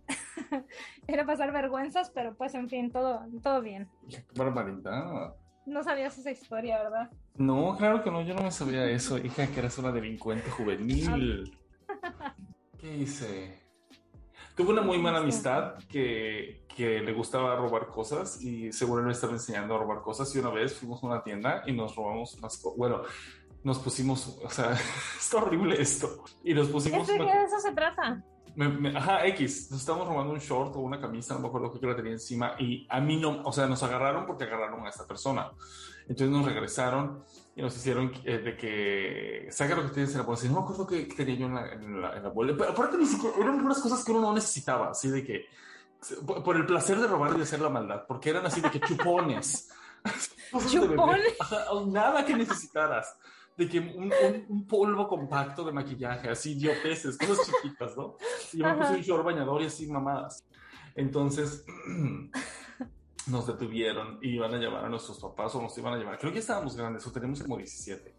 <laughs> Era pasar vergüenzas, pero pues en fin, todo, todo bien. Qué barbaridad. No sabías esa historia, ¿verdad? No, claro que no, yo no me sabía eso, hija, que eras una delincuente juvenil. <laughs> ¿Qué hice? Tuve una muy mala amistad que, que le gustaba robar cosas y seguro me estaba enseñando a robar cosas y una vez fuimos a una tienda y nos robamos unas cosas. Bueno, nos pusimos, o sea, <laughs> es horrible esto. Y nos pusimos... ¿De qué eso se trata? ajá, X, nos estábamos robando un short o una camisa, no me acuerdo qué la tenía encima, y a mí no, o sea, nos agarraron porque agarraron a esta persona. Entonces nos regresaron y nos hicieron eh, de que saca lo que tienes en la bolsa. No me acuerdo qué tenía yo en la, en la, bolsa, pero aparte ni siquiera eran unas cosas que uno no necesitaba, así de que por el placer de robar y de hacer la maldad, porque eran así de que chupones. <laughs> ¿Chupones? Nada que necesitaras de que un, un, polvo compacto de maquillaje, así idioteces, cosas chiquitas, ¿no? Y yo me puse un short bañador y así mamadas. Entonces <clears throat> nos detuvieron y iban a llevar a nuestros papás o nos iban a llevar. Creo que estábamos grandes o teníamos como 17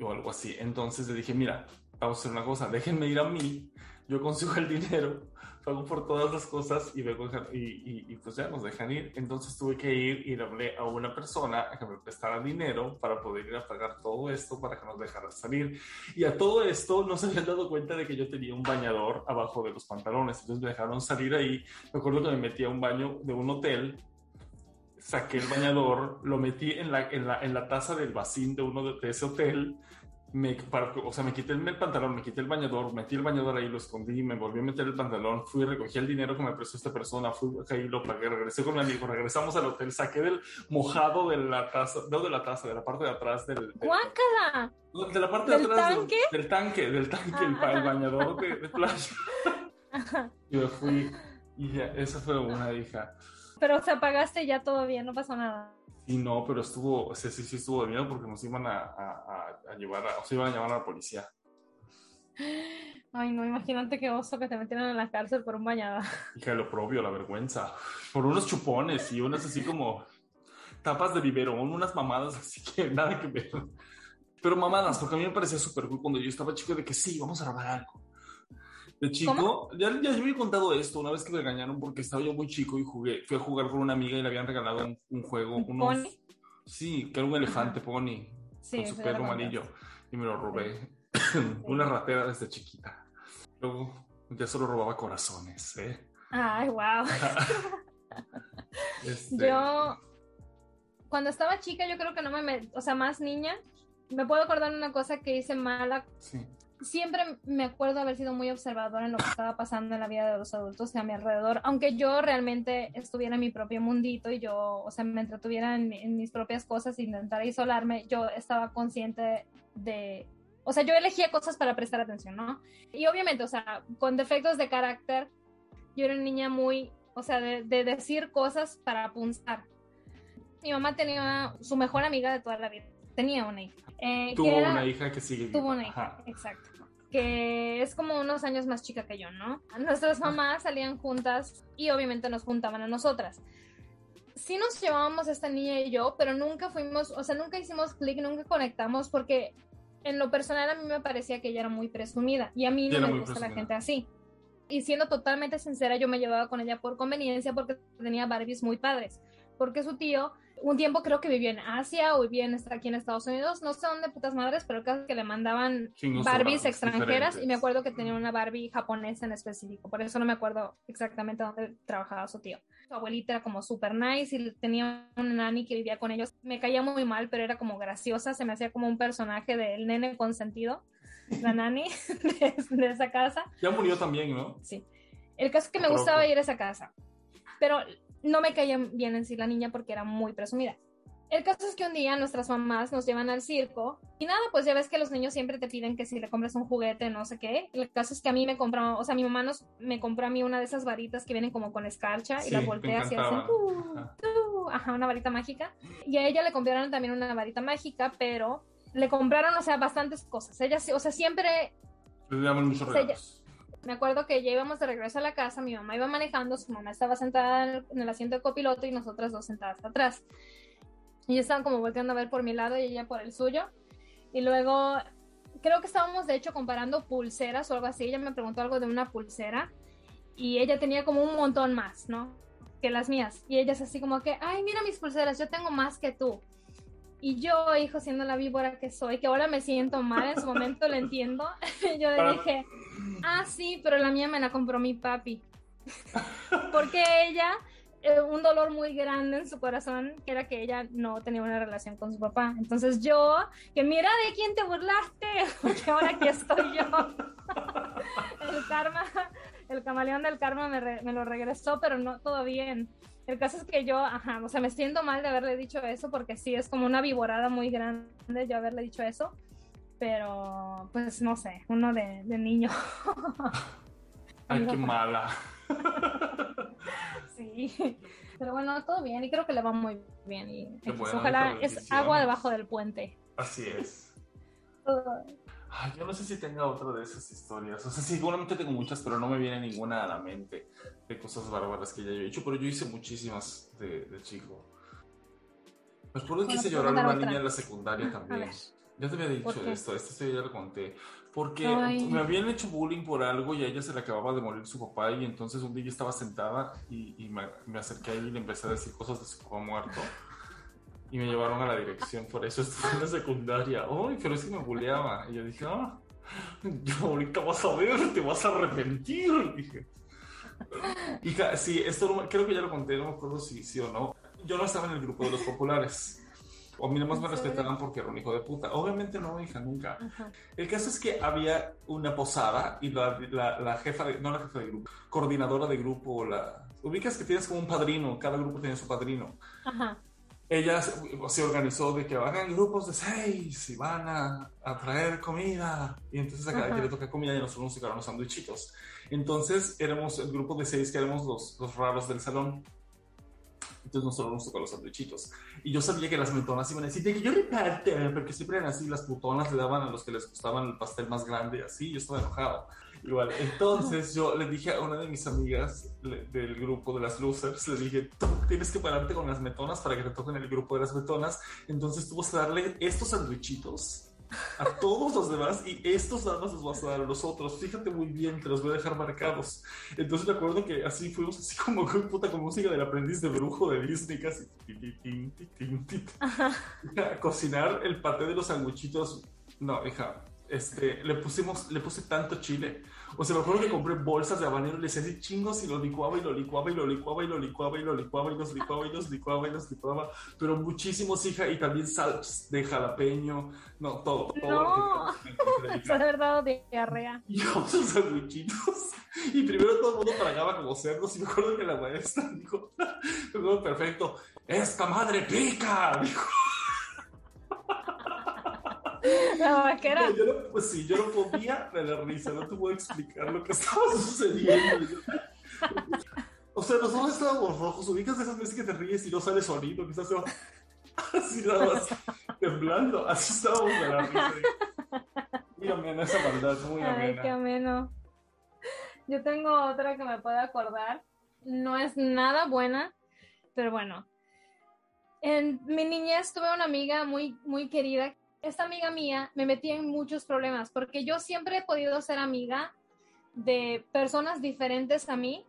o algo así. Entonces le dije, mira, vamos a hacer una cosa, déjenme ir a mí, yo consigo el dinero pago por todas las cosas y, y, y, pues ya nos dejan ir. Entonces tuve que ir y le hablé a una persona a que me prestara dinero para poder ir a pagar todo esto para que nos dejara salir. Y a todo esto no se habían dado cuenta de que yo tenía un bañador abajo de los pantalones. Entonces me dejaron salir ahí. Me acuerdo que me metí a un baño de un hotel saqué el bañador, lo metí en la, en la, en la taza del vacín de uno de, ese hotel me, o sea, me quité el, pantalón, me quité el bañador, metí el bañador ahí, lo escondí, me volví a meter el pantalón, fui, recogí el dinero que me prestó esta persona, fui ahí, lo pagué, regresé con mi amigo, regresamos al hotel, saqué del mojado de la taza, no de la taza, de la parte de atrás del... ¡Guácala! De la parte de atrás tanque? Del, tanque, del tanque, el, bañador de, de playa. <laughs> y me fui, y ya, esa fue una hija. Pero se apagaste ya todo bien, no pasó nada. Y no, pero estuvo, o sea, sí, sí estuvo de miedo porque nos iban a, a, a llevar, a, o sea, iban a llamar a la policía. Ay, no, imagínate qué oso que te metieran en la cárcel por un bañada. Hija, lo propio, la vergüenza. Por unos chupones y unas así como tapas de biberón, unas mamadas así que nada que ver. Pero mamadas, porque a mí me parecía súper cool cuando yo estaba chico de que sí, vamos a grabar algo. De chico, ya, ya yo había contado esto una vez que me regañaron porque estaba yo muy chico y jugué, fui a jugar con una amiga y le habían regalado un, un juego. ¿Un unos, pony? Sí, que era un elefante pony Sí, con su perro lo amarillo y me lo robé. <laughs> una ratera desde chiquita. Luego ya solo robaba corazones, ¿eh? Ay, wow. <laughs> <laughs> Este, Yo, cuando estaba chica, yo creo que no me, met- o sea, más niña, me puedo acordar de una cosa que hice mala. Sí. Siempre me acuerdo haber sido muy observadora en lo que estaba pasando en la vida de los adultos a mi alrededor, aunque yo realmente estuviera en mi propio mundito y yo, o sea, me entretuviera en, mi- en mis propias cosas e intentara isolarme, yo estaba consciente de, o sea, yo elegía cosas para prestar atención, ¿no? Y obviamente, o sea, con defectos de carácter, yo era una niña muy, o sea, de, de decir cosas para apuntar. Mi mamá tenía su mejor amiga de toda la vida, tenía una hija. Eh, Tuvo era- una hija que sigue Tuvo una hija, Ajá. exacto. Que es como unos años más chica que yo, ¿no? Nuestras mamás salían juntas y obviamente nos juntaban a nosotras. Sí nos llevábamos esta niña y yo, pero nunca fuimos, o sea, nunca hicimos clic, nunca conectamos porque en lo personal a mí me parecía que ella era muy presumida y a mí no me gusta la presumida. gente así. Y siendo totalmente sincera, yo me llevaba con ella por conveniencia porque tenía Barbies muy padres. Porque su tío, un tiempo creo que vivía en Asia o vivía en, aquí en Estados Unidos, no sé dónde putas madres, pero el caso es que le mandaban Chingos Barbies extranjeras y diferentes. me acuerdo que tenía una Barbie japonesa en específico, por eso no me acuerdo exactamente dónde trabajaba su tío. Su abuelita era como super nice y tenía una nani que vivía con ellos. Me caía muy mal, pero era como graciosa, se me hacía como un personaje del nene consentido, la <laughs> nani <laughs> de, de esa casa. Ya murió también, ¿no? Sí. El caso es que me gustaba ir a esa casa, pero no me caía bien en sí la niña porque era muy presumida. El caso es que un día nuestras mamás nos llevan al circo y nada, pues ya ves que los niños siempre te piden que si le compres un juguete, no sé qué. El caso es que a mí me compró, o sea, mi mamá nos, me compró a mí una de esas varitas que vienen como con escarcha y Sí, las me volteas y hacen encantaba. "Tu, Ajá. tu", ajá, una varita mágica. Y a ella le compraron también una varita mágica, pero le compraron, o sea, bastantes cosas. Ella, o sea, siempre Le daban muchos regalos. Me acuerdo que ya íbamos de regreso a la casa, mi mamá iba manejando, su mamá estaba sentada en el, en el asiento de copiloto y nosotras dos sentadas atrás. Y estaban como volteando a ver por mi lado y ella por el suyo. Y luego, creo que estábamos de hecho comparando pulseras o algo así. Ella me preguntó algo de una pulsera y ella tenía como un montón más, ¿no? Que las mías. Y ella es así como que, ay, mira mis pulseras, yo tengo más que tú. Y yo, hijo, siendo la víbora que soy, que ahora me siento mal, en su momento lo entiendo, <laughs> yo le dije, ah, sí, pero la mía me la compró mi papi. <laughs> Porque ella, eh, un dolor muy grande en su corazón, que era que ella no tenía una relación con su papá. Entonces yo, que mira de quién te burlaste, <laughs> porque ahora aquí estoy yo. el karma, el camaleón del karma me, re- me lo regresó, pero no todo bien. El caso es que yo, ajá, o sea, me siento mal de haberle dicho eso, porque sí, es como una viborada muy grande yo haberle dicho eso. Pero, pues no sé, uno de, de niño. <laughs> Ay, qué mala. <laughs> Sí, pero bueno, todo bien y creo que le va muy bien. Y bueno, ojalá es agua debajo del puente. Así es. Ay, yo no sé si tenga otra de esas historias. O sea, seguramente tengo muchas, pero no me viene ninguna a la mente de cosas bárbaras que ya yo he hecho. Pero yo hice muchísimas de, de chico. Me acuerdo que Bueno, hice llorar a una otra. niña en la secundaria <laughs> A también. Ya te había dicho esto, historia ya lo conté. Porque Ay. me habían hecho bullying por algo y a ella se le acababa de morir su papá y entonces un día yo estaba sentada y, y me, me acerqué ahí y le empecé a decir cosas de su papá muerto. Y me llevaron a la dirección por eso. Estuve en la secundaria. ¡Ay, pero es que me bulleaba! Y yo dije, ¡ah! Yo ahorita vas a ver, te vas a arrepentir. Dije. Hija, sí, esto creo que ya lo conté, no me acuerdo si sí o no. Yo no estaba en el grupo de los populares. O a mí nomás me respetaban porque era un hijo de puta. Obviamente no, hija, nunca. Ajá. El caso es que había una posada y la, la, la jefa, de, no la jefa de grupo, coordinadora de grupo, la... Ubicas que tienes como un padrino, cada grupo tiene su padrino. Ajá. Ella se, organizó de que hagan grupos de seis y van a, a traer comida. Y entonces a cada quien le toca comida y nosotros nos tocaron los sándwichitos. Entonces éramos el grupo de seis que éramos los, los raros del salón. entonces nosotros nos tocó los sandwichitos. Y yo sabía que las metonas iban a decir, de que yo reparte, porque siempre eran así, las putonas le daban a los que les gustaban el pastel más grande, así, yo estaba enojado. Igual, entonces yo le dije a una de mis amigas del grupo de las losers, le dije, tú tienes que pararte con las metonas para que te toquen el grupo de las metonas. Entonces tuvo que darle estos sandwichitos a todos los demás y estos nada más los vas a dar a los otros. Fíjate muy bien, te los voy a dejar marcados. Entonces me acuerdo que así fuimos así como con puta con música del aprendiz de brujo de Disney, casi a cocinar el paté de los sanguchitos. No, hija, este, le pusimos, le puse tanto chile o sea, me acuerdo que compré bolsas de habanero y le así chingos y lo licuaba y lo licuaba y lo licuaba y lo licuaba y lo licuaba y los licuaba y los licuaba y los licuaba. Pero muchísimos, hija, y también sal de jalapeño. No, todo, todo. No, se ha dado diarrea. <laughs> Y a sandwichitos. Y primero todo el mundo tragaba como cerdos. Y me acuerdo que la maestra dijo, <laughs> perfecto, ¡esta madre pica! Dijo. La vaquera. yo no, pues sí, yo no podía de la risa, no te puedo explicar lo que estaba sucediendo. O sea, nosotros estábamos rojos, ubicas esas veces que te ríes y no sale sonido, que estás así nada más temblando, así estábamos de la risa. Muy amena esa maldad, muy amena. Ay, qué ameno. Yo tengo otra que me puedo acordar. No es nada buena, pero bueno. En mi niñez tuve una amiga muy, muy querida esta amiga mía me metía en muchos problemas porque yo siempre he podido ser amiga de personas diferentes a mí.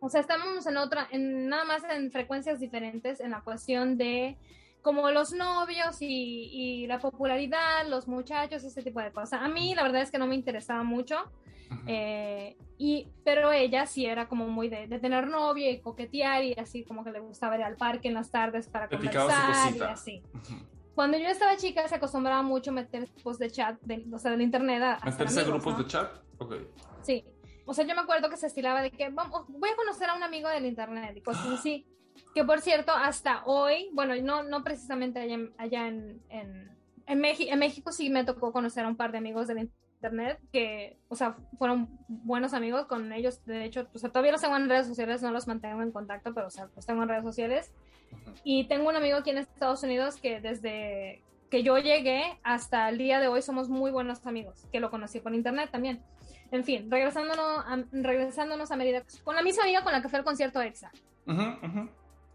O sea, estamos en otra, en nada más en frecuencias diferentes en la cuestión de como los novios y, la popularidad, los muchachos, ese tipo de cosas. A mí la verdad es que no me interesaba mucho, eh, y, pero ella sí era como muy de, tener novio y coquetear y así como que le gustaba ir al parque en las tardes para conversar y así. Cuando yo estaba chica se acostumbraba mucho meter grupos de chat, de, o sea, del internet. A, ¿Meterse grupos de chat? Ok. Sí. O sea, yo me acuerdo que se estilaba de que vamos, voy a conocer a un amigo del internet y cosas así. Que por cierto, hasta hoy, bueno, no, no precisamente allá, allá en, en, en, México, en México sí me tocó conocer a un par de amigos del internet que, o sea, fueron buenos amigos con ellos. De hecho, o sea, todavía los tengo en redes sociales, no los mantengo en contacto, pero, o sea, los tengo en redes sociales. Y tengo un amigo aquí en Estados Unidos que desde que yo llegué hasta el día de hoy somos muy buenos amigos, que lo conocí por internet también. En fin, regresándonos a, regresándonos a Mérida, con la misma amiga con la que fue al concierto EXA.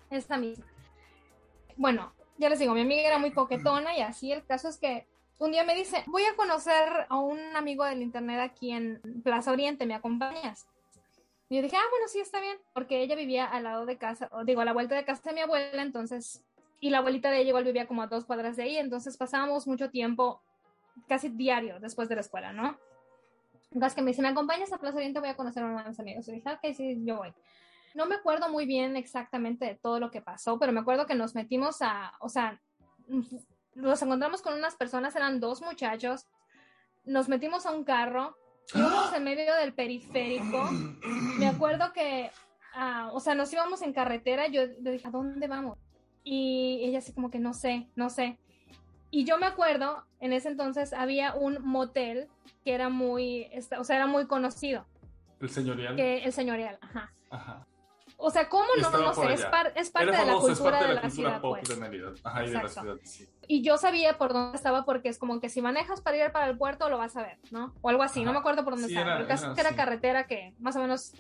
Esta misma. Bueno, ya les digo, mi amiga era muy coquetona y así. El caso es que un día me dice, voy a conocer a un amigo del internet aquí en Plaza Oriente, ¿me acompañas? Y yo dije, ah, bueno, sí, está bien, porque ella vivía al lado de casa, o digo, a la vuelta de casa de mi abuela, entonces, y la abuelita de ella igual vivía como a dos cuadras de ahí, entonces pasábamos mucho tiempo, casi diario, después de la escuela, ¿no? Entonces que me dice, ¿me acompañas a Plaza Oriente? Voy a conocer a uno de mis amigos. Y dije, ok, sí, yo voy. No me acuerdo muy bien exactamente de todo lo que pasó, pero me acuerdo que nos metimos a, o sea, nos encontramos con unas personas, eran dos muchachos, nos metimos a un carro, íbamos en medio del periférico. Me acuerdo que, ah, o sea, nos íbamos en carretera. Yo le dije, ¿a dónde vamos? Y ella así como que no sé, no sé. Y yo me acuerdo, en ese entonces había un motel que era muy, o sea, era muy conocido. ¿El señorial? Que, el señorial, ajá. Ajá. O sea, ¿cómo no? No sé, es, es, parte de la cultura de, la, ciudad. Pop pues. de Mérida. Ajá, y de la ciudad, sí. Y yo sabía por dónde estaba porque es como que si manejas para ir para el puerto lo vas a ver, ¿no? O algo así, no me acuerdo por dónde estaba. Era, el caso es que era carretera que más o menos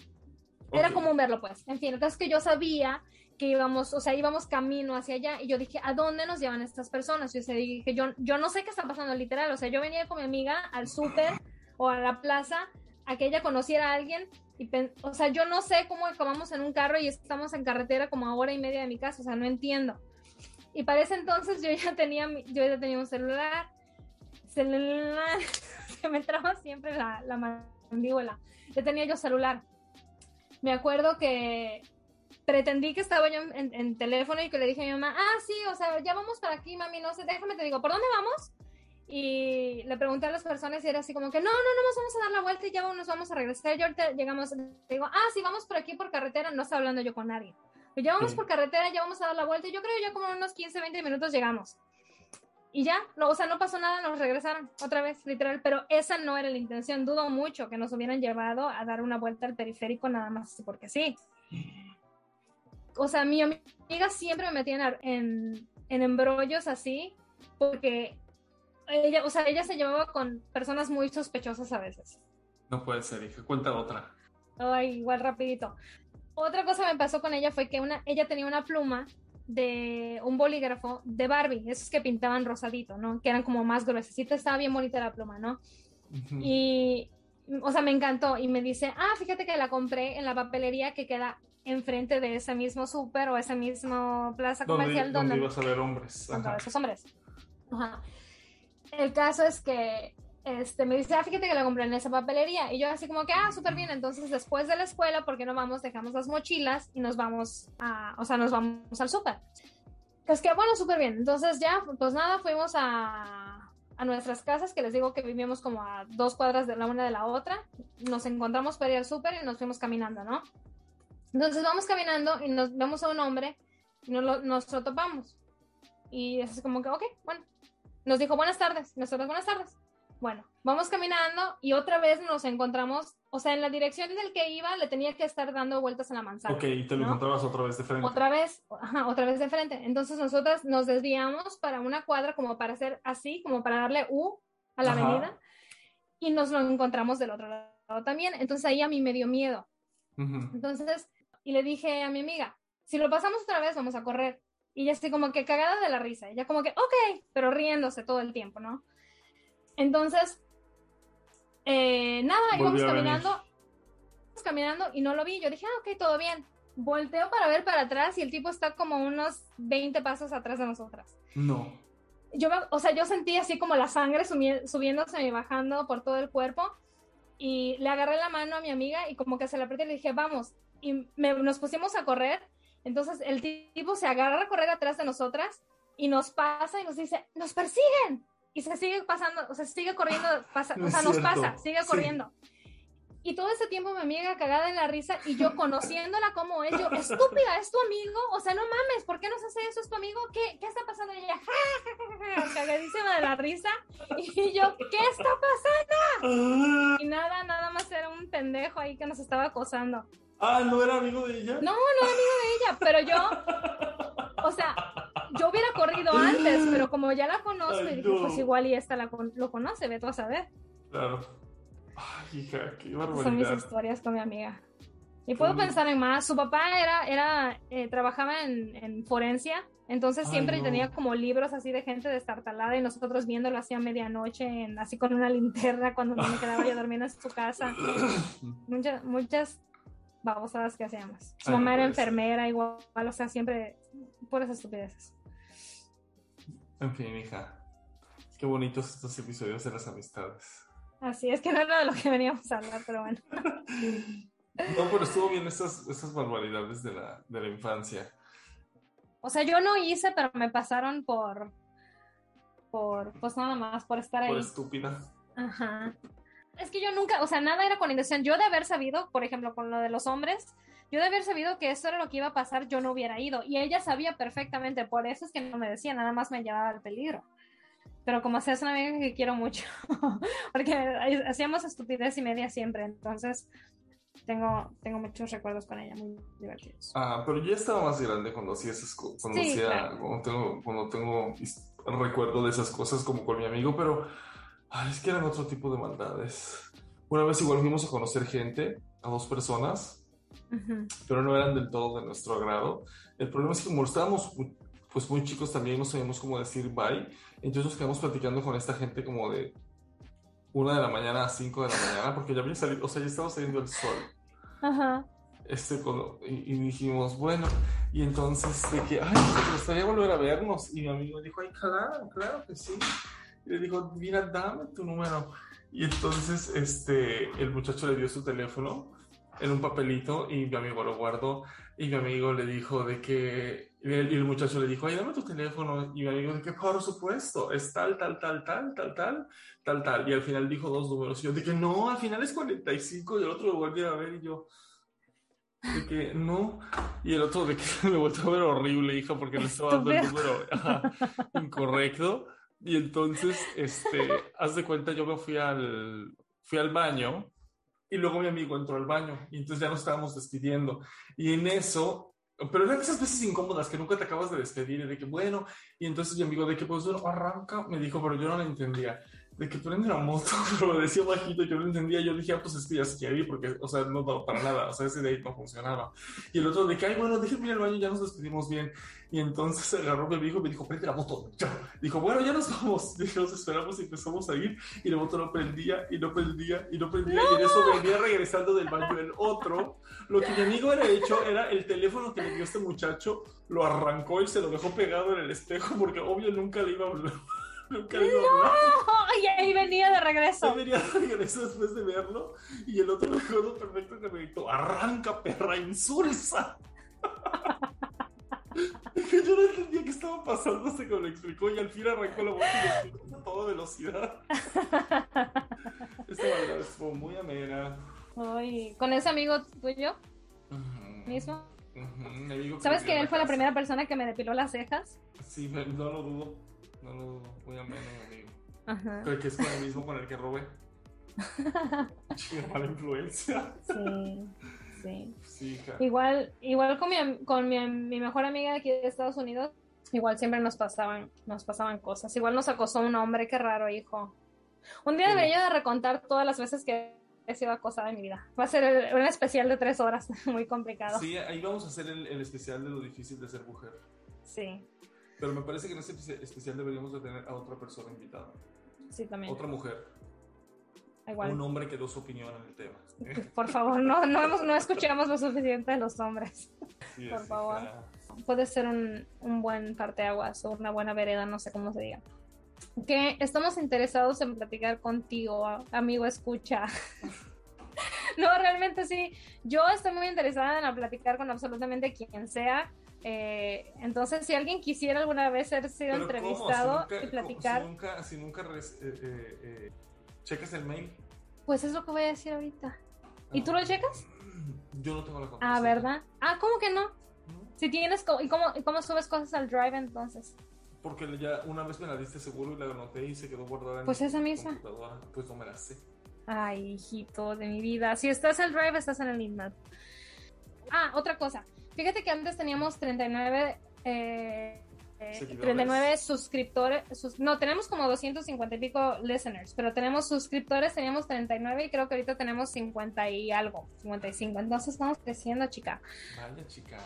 era común verlo, pues. En fin, el caso es que yo sabía que íbamos, o sea, íbamos camino hacia allá y yo dije, ¿a dónde nos llevan estas personas? Yo dije, yo, yo no sé qué está pasando literal, o sea, yo venía con mi amiga al súper o a la plaza a que ella conociera a alguien y, o sea, yo no sé cómo acabamos en un carro y estamos en carretera como a hora y media de mi casa, o sea, no entiendo. Y para ese entonces yo ya tenía, yo ya tenía un celular, celular, <laughs> se me traba siempre la, la mandíbula. Ya tenía yo celular. Me acuerdo que pretendí que estaba yo en, en, teléfono y que le dije a mi mamá, ah, sí, o sea, ya vamos para aquí, mami, no sé, déjame te digo, ¿por dónde vamos? Y le pregunté a las personas y era así como que no, no, no, nos vamos a dar la vuelta y ya nos vamos a regresar. Yo ahorita llegamos, digo, ah, sí, vamos por aquí por carretera, no está hablando yo con nadie. Pero ya vamos por carretera, ya vamos a dar la vuelta y yo creo ya como unos 15, 20 minutos llegamos. Y ya, no, o sea, no pasó nada, nos regresaron otra vez, literal, pero esa no era la intención. Dudo mucho que nos hubieran llevado a dar una vuelta al periférico nada más porque sí. o sea, mi amiga siempre me metía en, en embrollos así, porque ella, o sea, ella se llevaba con personas muy sospechosas a veces. No puede ser, hija. Cuenta otra. Ay, igual rapidito. Otra cosa que me pasó con ella fue que una, ella tenía una pluma de un bolígrafo de Barbie, esos que pintaban rosadito, ¿no? Que eran como más gruesas. Estaba bien bonita la pluma, ¿no? Y, o sea, me encantó. Y me dice, ah, fíjate que la compré en la papelería que queda enfrente de ese mismo súper o ese mismo plaza comercial donde, donde ibas a ver hombres. Ajá. esos hombres. Ajá. El caso es que este, me dice, ah, fíjate que la compré en esa papelería. Y yo así como que, ah, súper bien. Entonces, después de la escuela, ¿por qué no vamos? Dejamos las mochilas y nos vamos a, o sea, nos vamos al súper. Es que, bueno, súper bien. Entonces, ya, pues nada, fuimos a, a nuestras casas, que les digo que vivíamos como a dos cuadras de la una de la otra. Nos encontramos para ir al súper y nos fuimos caminando, ¿no? Entonces, vamos caminando y nos vemos a un hombre y nos lo, nos topamos. Y es como que, ok, bueno. Nos dijo, buenas tardes. Nosotros, buenas tardes bueno, vamos caminando y otra vez nos encontramos, o sea, en la dirección del que iba le tenía que estar dando vueltas en la manzana. Ok, y te lo encontrabas otra vez de frente. Otra vez, ajá, otra vez de frente. Entonces nosotras nos desviamos para una cuadra como para hacer así, como para darle U a la avenida y nos lo encontramos del otro lado también. Entonces ahí a mí me dio miedo. Entonces, y le dije a mi amiga, si lo pasamos otra vez, vamos a correr. Y ya estoy como que cagada de la risa. Ella como que, ok, pero riéndose todo el tiempo, ¿no? Entonces, eh, nada, íbamos caminando, caminando y no lo vi. Yo dije, ah, ok, todo bien. Volteo para ver para atrás y el tipo está como unos 20 pasos atrás de nosotras. No. Yo, o sea, yo sentí así como la sangre subiéndose y bajando por todo el cuerpo y le agarré la mano a mi amiga y como que se la apreté y le dije, vamos. Y nos pusimos a correr. Entonces el tipo se agarra a correr atrás de nosotras y nos pasa y nos dice, nos persiguen y se sigue pasando, o sea, sigue corriendo, pasa, o sea, nos pasa, sigue corriendo. Y todo ese tiempo mi amiga cagada en la risa y yo conociéndola como es, yo, estúpida, es tu amigo, o sea, no mames, ¿por qué nos hace eso? ¿Es tu amigo? ¿Qué, qué está pasando? Y ella, cagadísima de la risa. Y yo, ¿qué está pasando? Y nada, nada más era un pendejo ahí que nos estaba acosando. Ah, ¿no era amigo de ella? No, no era amigo de ella, pero yo, o sea, yo hubiera corrido antes, <gasps> pero como ya la conozco, dije, pues igual y esta la lo conoce, ve tú a saber. Claro. Ay, hija, qué barbaridad. Son mis historias con mi amiga. Y puedo pensar en más. Su papá era, era eh, trabajaba en, en, forencia, entonces siempre tenía como libros así de gente destartalada y nosotros viéndolo así a medianoche, en, así con una linterna cuando me quedaba yo durmiendo en su casa. <clears throat> muchas, muchas babosadas que hacíamos. Su mamá era enfermera, igual, o sea, siempre puras estupideces. En fin, hija. Qué bonitos estos episodios de las amistades. Así es que no era de lo que veníamos a hablar, pero bueno. <laughs> no, pero estuvo bien estas, estas barbaridades de la, de la infancia. O sea, yo no hice, pero me pasaron por. por. pues nada más, por estar ahí. Por estúpida. Ajá. Es que yo nunca, o sea, nada era con intención. Yo de haber sabido, por ejemplo, con lo de los hombres, yo de haber sabido que eso era lo que iba a pasar, yo no hubiera ido. Y ella sabía perfectamente, por eso es que no me decía, nada más me llevaba al peligro. Pero como sea, es una amiga que quiero mucho, <laughs> porque hacíamos estupidez y media siempre, entonces tengo, tengo muchos recuerdos con ella, muy divertidos. Ah, pero ya estaba más grande cuando hacía esas cosas, cuando, cuando tengo, cuando tengo recuerdo de esas cosas como con mi amigo, pero es que eran otro tipo de maldades. Una vez igual fuimos a conocer gente, a dos personas, pero no eran del todo de nuestro agrado. El problema es que como estábamos pues muy chicos también no sabíamos cómo decir bye, entonces nos quedamos platicando con esta gente como de una de la mañana a cinco de la mañana, porque ya había salido, o sea, ya estaba saliendo el sol. Ajá. Este, y, dijimos, bueno, y entonces de que, ay, me gustaría volver a vernos. Y mi amigo dijo, ay, claro, claro que sí. Y le dijo, mira, dame tu número. Y entonces este, el muchacho le dio su teléfono en un papelito y mi amigo lo guardó. Y mi amigo le dijo de que y el, muchacho le dijo ay dame tu teléfono y mi amigo de que por supuesto es tal tal tal tal tal tal tal tal y al final dijo dos números. Y yo de que no al final es 45 y el otro lo volví a ver y yo de que no y el otro de que <laughs> me volvió a ver horrible hija porque le estaba dando el número incorrecto y entonces este <laughs> haz de cuenta yo me fui al fui al baño y luego mi amigo entró al baño y entonces ya nos estábamos despidiendo. Y en eso Pero eran esas veces incómodas que nunca te acabas de despedir y de que, bueno, y entonces mi amigo de que, pues, bueno, arranca, me dijo, pero yo no lo entendía de que prende la moto, pero me decía bajito, yo no entendía, yo dije, ah, pues es que ya se quiere ir, porque, o sea, no para nada, o sea, ese date no funcionaba. Y el otro de que, ay, bueno, déjenme ir al baño, ya nos despedimos bien. Y entonces <laughs> agarró mi amigo y me dijo, prende la moto. Dijo, bueno, ya nos vamos. <laughs> Dije, nos esperamos y empezamos a ir. Y la moto no prendía, y no prendía, y no prendía. Y en eso venía regresando del baño el otro. Lo que mi amigo era hecho era el teléfono que le dio este muchacho, lo arrancó y se lo dejó pegado en el espejo, porque obvio nunca le iba a hablar. Nunca hablar. <laughs> Y ahí venía de regreso. Ahí venía de regreso después de verlo. Y el otro me acuerdo perfecto que me gritó: Arranca, perra, insulsa. <laughs> Yo no entendía qué estaba pasando hasta que me lo explicó y al fin arrancó la moto y lo a toda velocidad. Esta manera fue muy amena. Ay, ¿Con ese amigo tuyo Ujú. mismo? Ujú, mi amigo ¿Sabes que él fue la primera persona que me depiló las cejas? Sí, me- no lo dudo. No lo. Muy ameno, mi amigo. Ajá. Creo que es con el mismo con el que robé. <laughs> Chica, mala influencia. Sí, sí. Sí. Igual, igual con mi, con mi, mi mejor amiga de aquí de Estados Unidos, igual siempre nos pasaban, nos pasaban cosas. Igual nos acosó un hombre, qué raro, hijo. Un día debería de recontar todas las veces que he sido acosada en mi vida. Va a ser el- un especial de tres horas, <laughs> muy complicado. Sí, ahí vamos a hacer el, el especial de lo difícil de ser mujer. Sí, Pero me parece que en espe- especial deberíamos de tener a otra persona invitada. sí, también. Otra mujer. Igual. Un hombre que dio su opinión en el tema. <laughs> Por favor, no, no, hemos- no escuchamos lo suficiente de los hombres. Sí, Por es, favor. puede ser un, un buen parteaguas o una buena vereda, no sé cómo se diga. Que estamos interesados en platicar contigo, amigo escucha. <laughs> no, realmente sí. Yo estoy muy interesada en platicar con absolutamente quien sea. Eh, entonces, si alguien quisiera alguna vez ser entrevistado nunca- y platicar, Si nunca, si nunca res- eh, eh, eh, checas el mail. pues es lo que voy a decir ahorita. ¿Y tú lo checas? Yo no tengo la Ah. ¿verdad? Ah, ¿cómo que no? ¿No? Si tienes, ¿y cómo, y cómo subes cosas al Drive entonces? Porque ya una vez me la diste seguro y la anoté y se quedó guardada en Pues esa misma. computadora. Pues no me la sé. Ay, hijito de mi vida. Si estás en el Drive, estás en el Inmat. Ah, otra cosa. Fíjate que antes teníamos 39, eh, eh, Seguidores. 39 suscriptores. sus- no, tenemos como 250 y pico listeners, pero tenemos suscriptores, teníamos 39 y creo que ahorita tenemos 50 y algo, 55. Entonces estamos creciendo, chica. Vaya chica.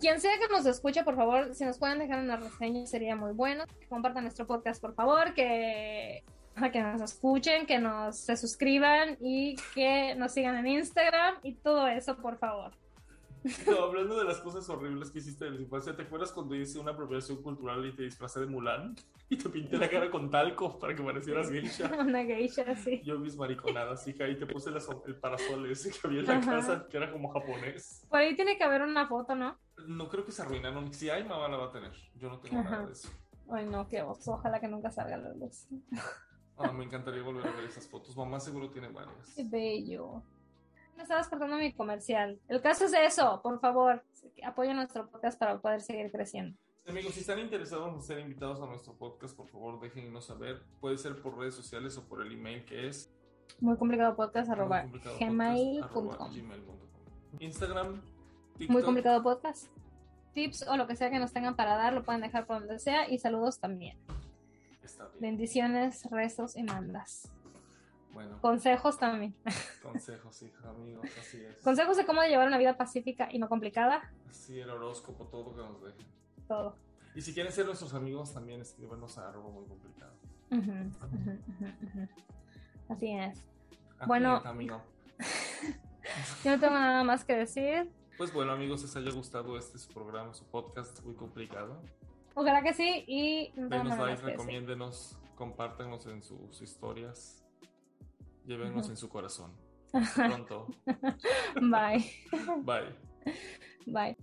Quien sea que nos escuche, por favor, si nos pueden dejar una reseña sería muy bueno. Que compartan nuestro podcast, por favor, que, que nos escuchen, que nos se suscriban y que nos sigan en Instagram y todo eso, por favor. <laughs> No, hablando de las cosas horribles que hiciste de la infancia, ¿te acuerdas cuando hice una apropiación cultural y te disfrazé de Mulan? <laughs> Y te pinté la cara con talco para que parecieras geisha. <laughs> Una geisha, sí. Yo mis mariconadas, hija, y te puse el parasol ese que había en la Ajá. casa, que era como japonés. Por ahí tiene que haber una foto, ¿no? No creo que se arruinaron. Si hay, mamá la va a tener. Yo no tengo Ajá. nada de eso. Ay, no, qué oso. Ojalá que nunca salga la luz. Ah, me encantaría volver a ver esas fotos. Mamá seguro tiene varias. Qué bello. Me estabas cortando mi comercial. El caso es eso, por favor. Apoyen nuestro podcast para poder seguir creciendo. Amigos, si están interesados en ser invitados a nuestro podcast, por favor déjenos saber. Puede ser por redes sociales o por el email que es Muy complicado podcast arroba gmail.com. Instagram, TikTok. Muy complicado podcast. Tips o lo que sea que nos tengan para dar, lo pueden dejar por donde sea. Y saludos también. Está bien. Bendiciones, rezos y mandas. Bueno, Consejos también. <laughs> consejos, hija, amigos, así es. Consejos de cómo llevar una vida pacífica y no complicada. Así el horóscopo, todo que nos dejen. Todo. Y si quieren ser nuestros amigos, también escríbanos a arroba muy complicado. Ujú, ujú, ujú. Así es. Así Bueno. amigo. <laughs> Yo no tengo nada más que decir. Pues bueno, amigos, les haya gustado este su programa, su podcast muy complicado. Ojalá que sí. Y no Denos like, recomiéndenos, compártanos en sus historias. Llévenos en su corazón. <laughs> Pronto. Bye. Bye. Bye.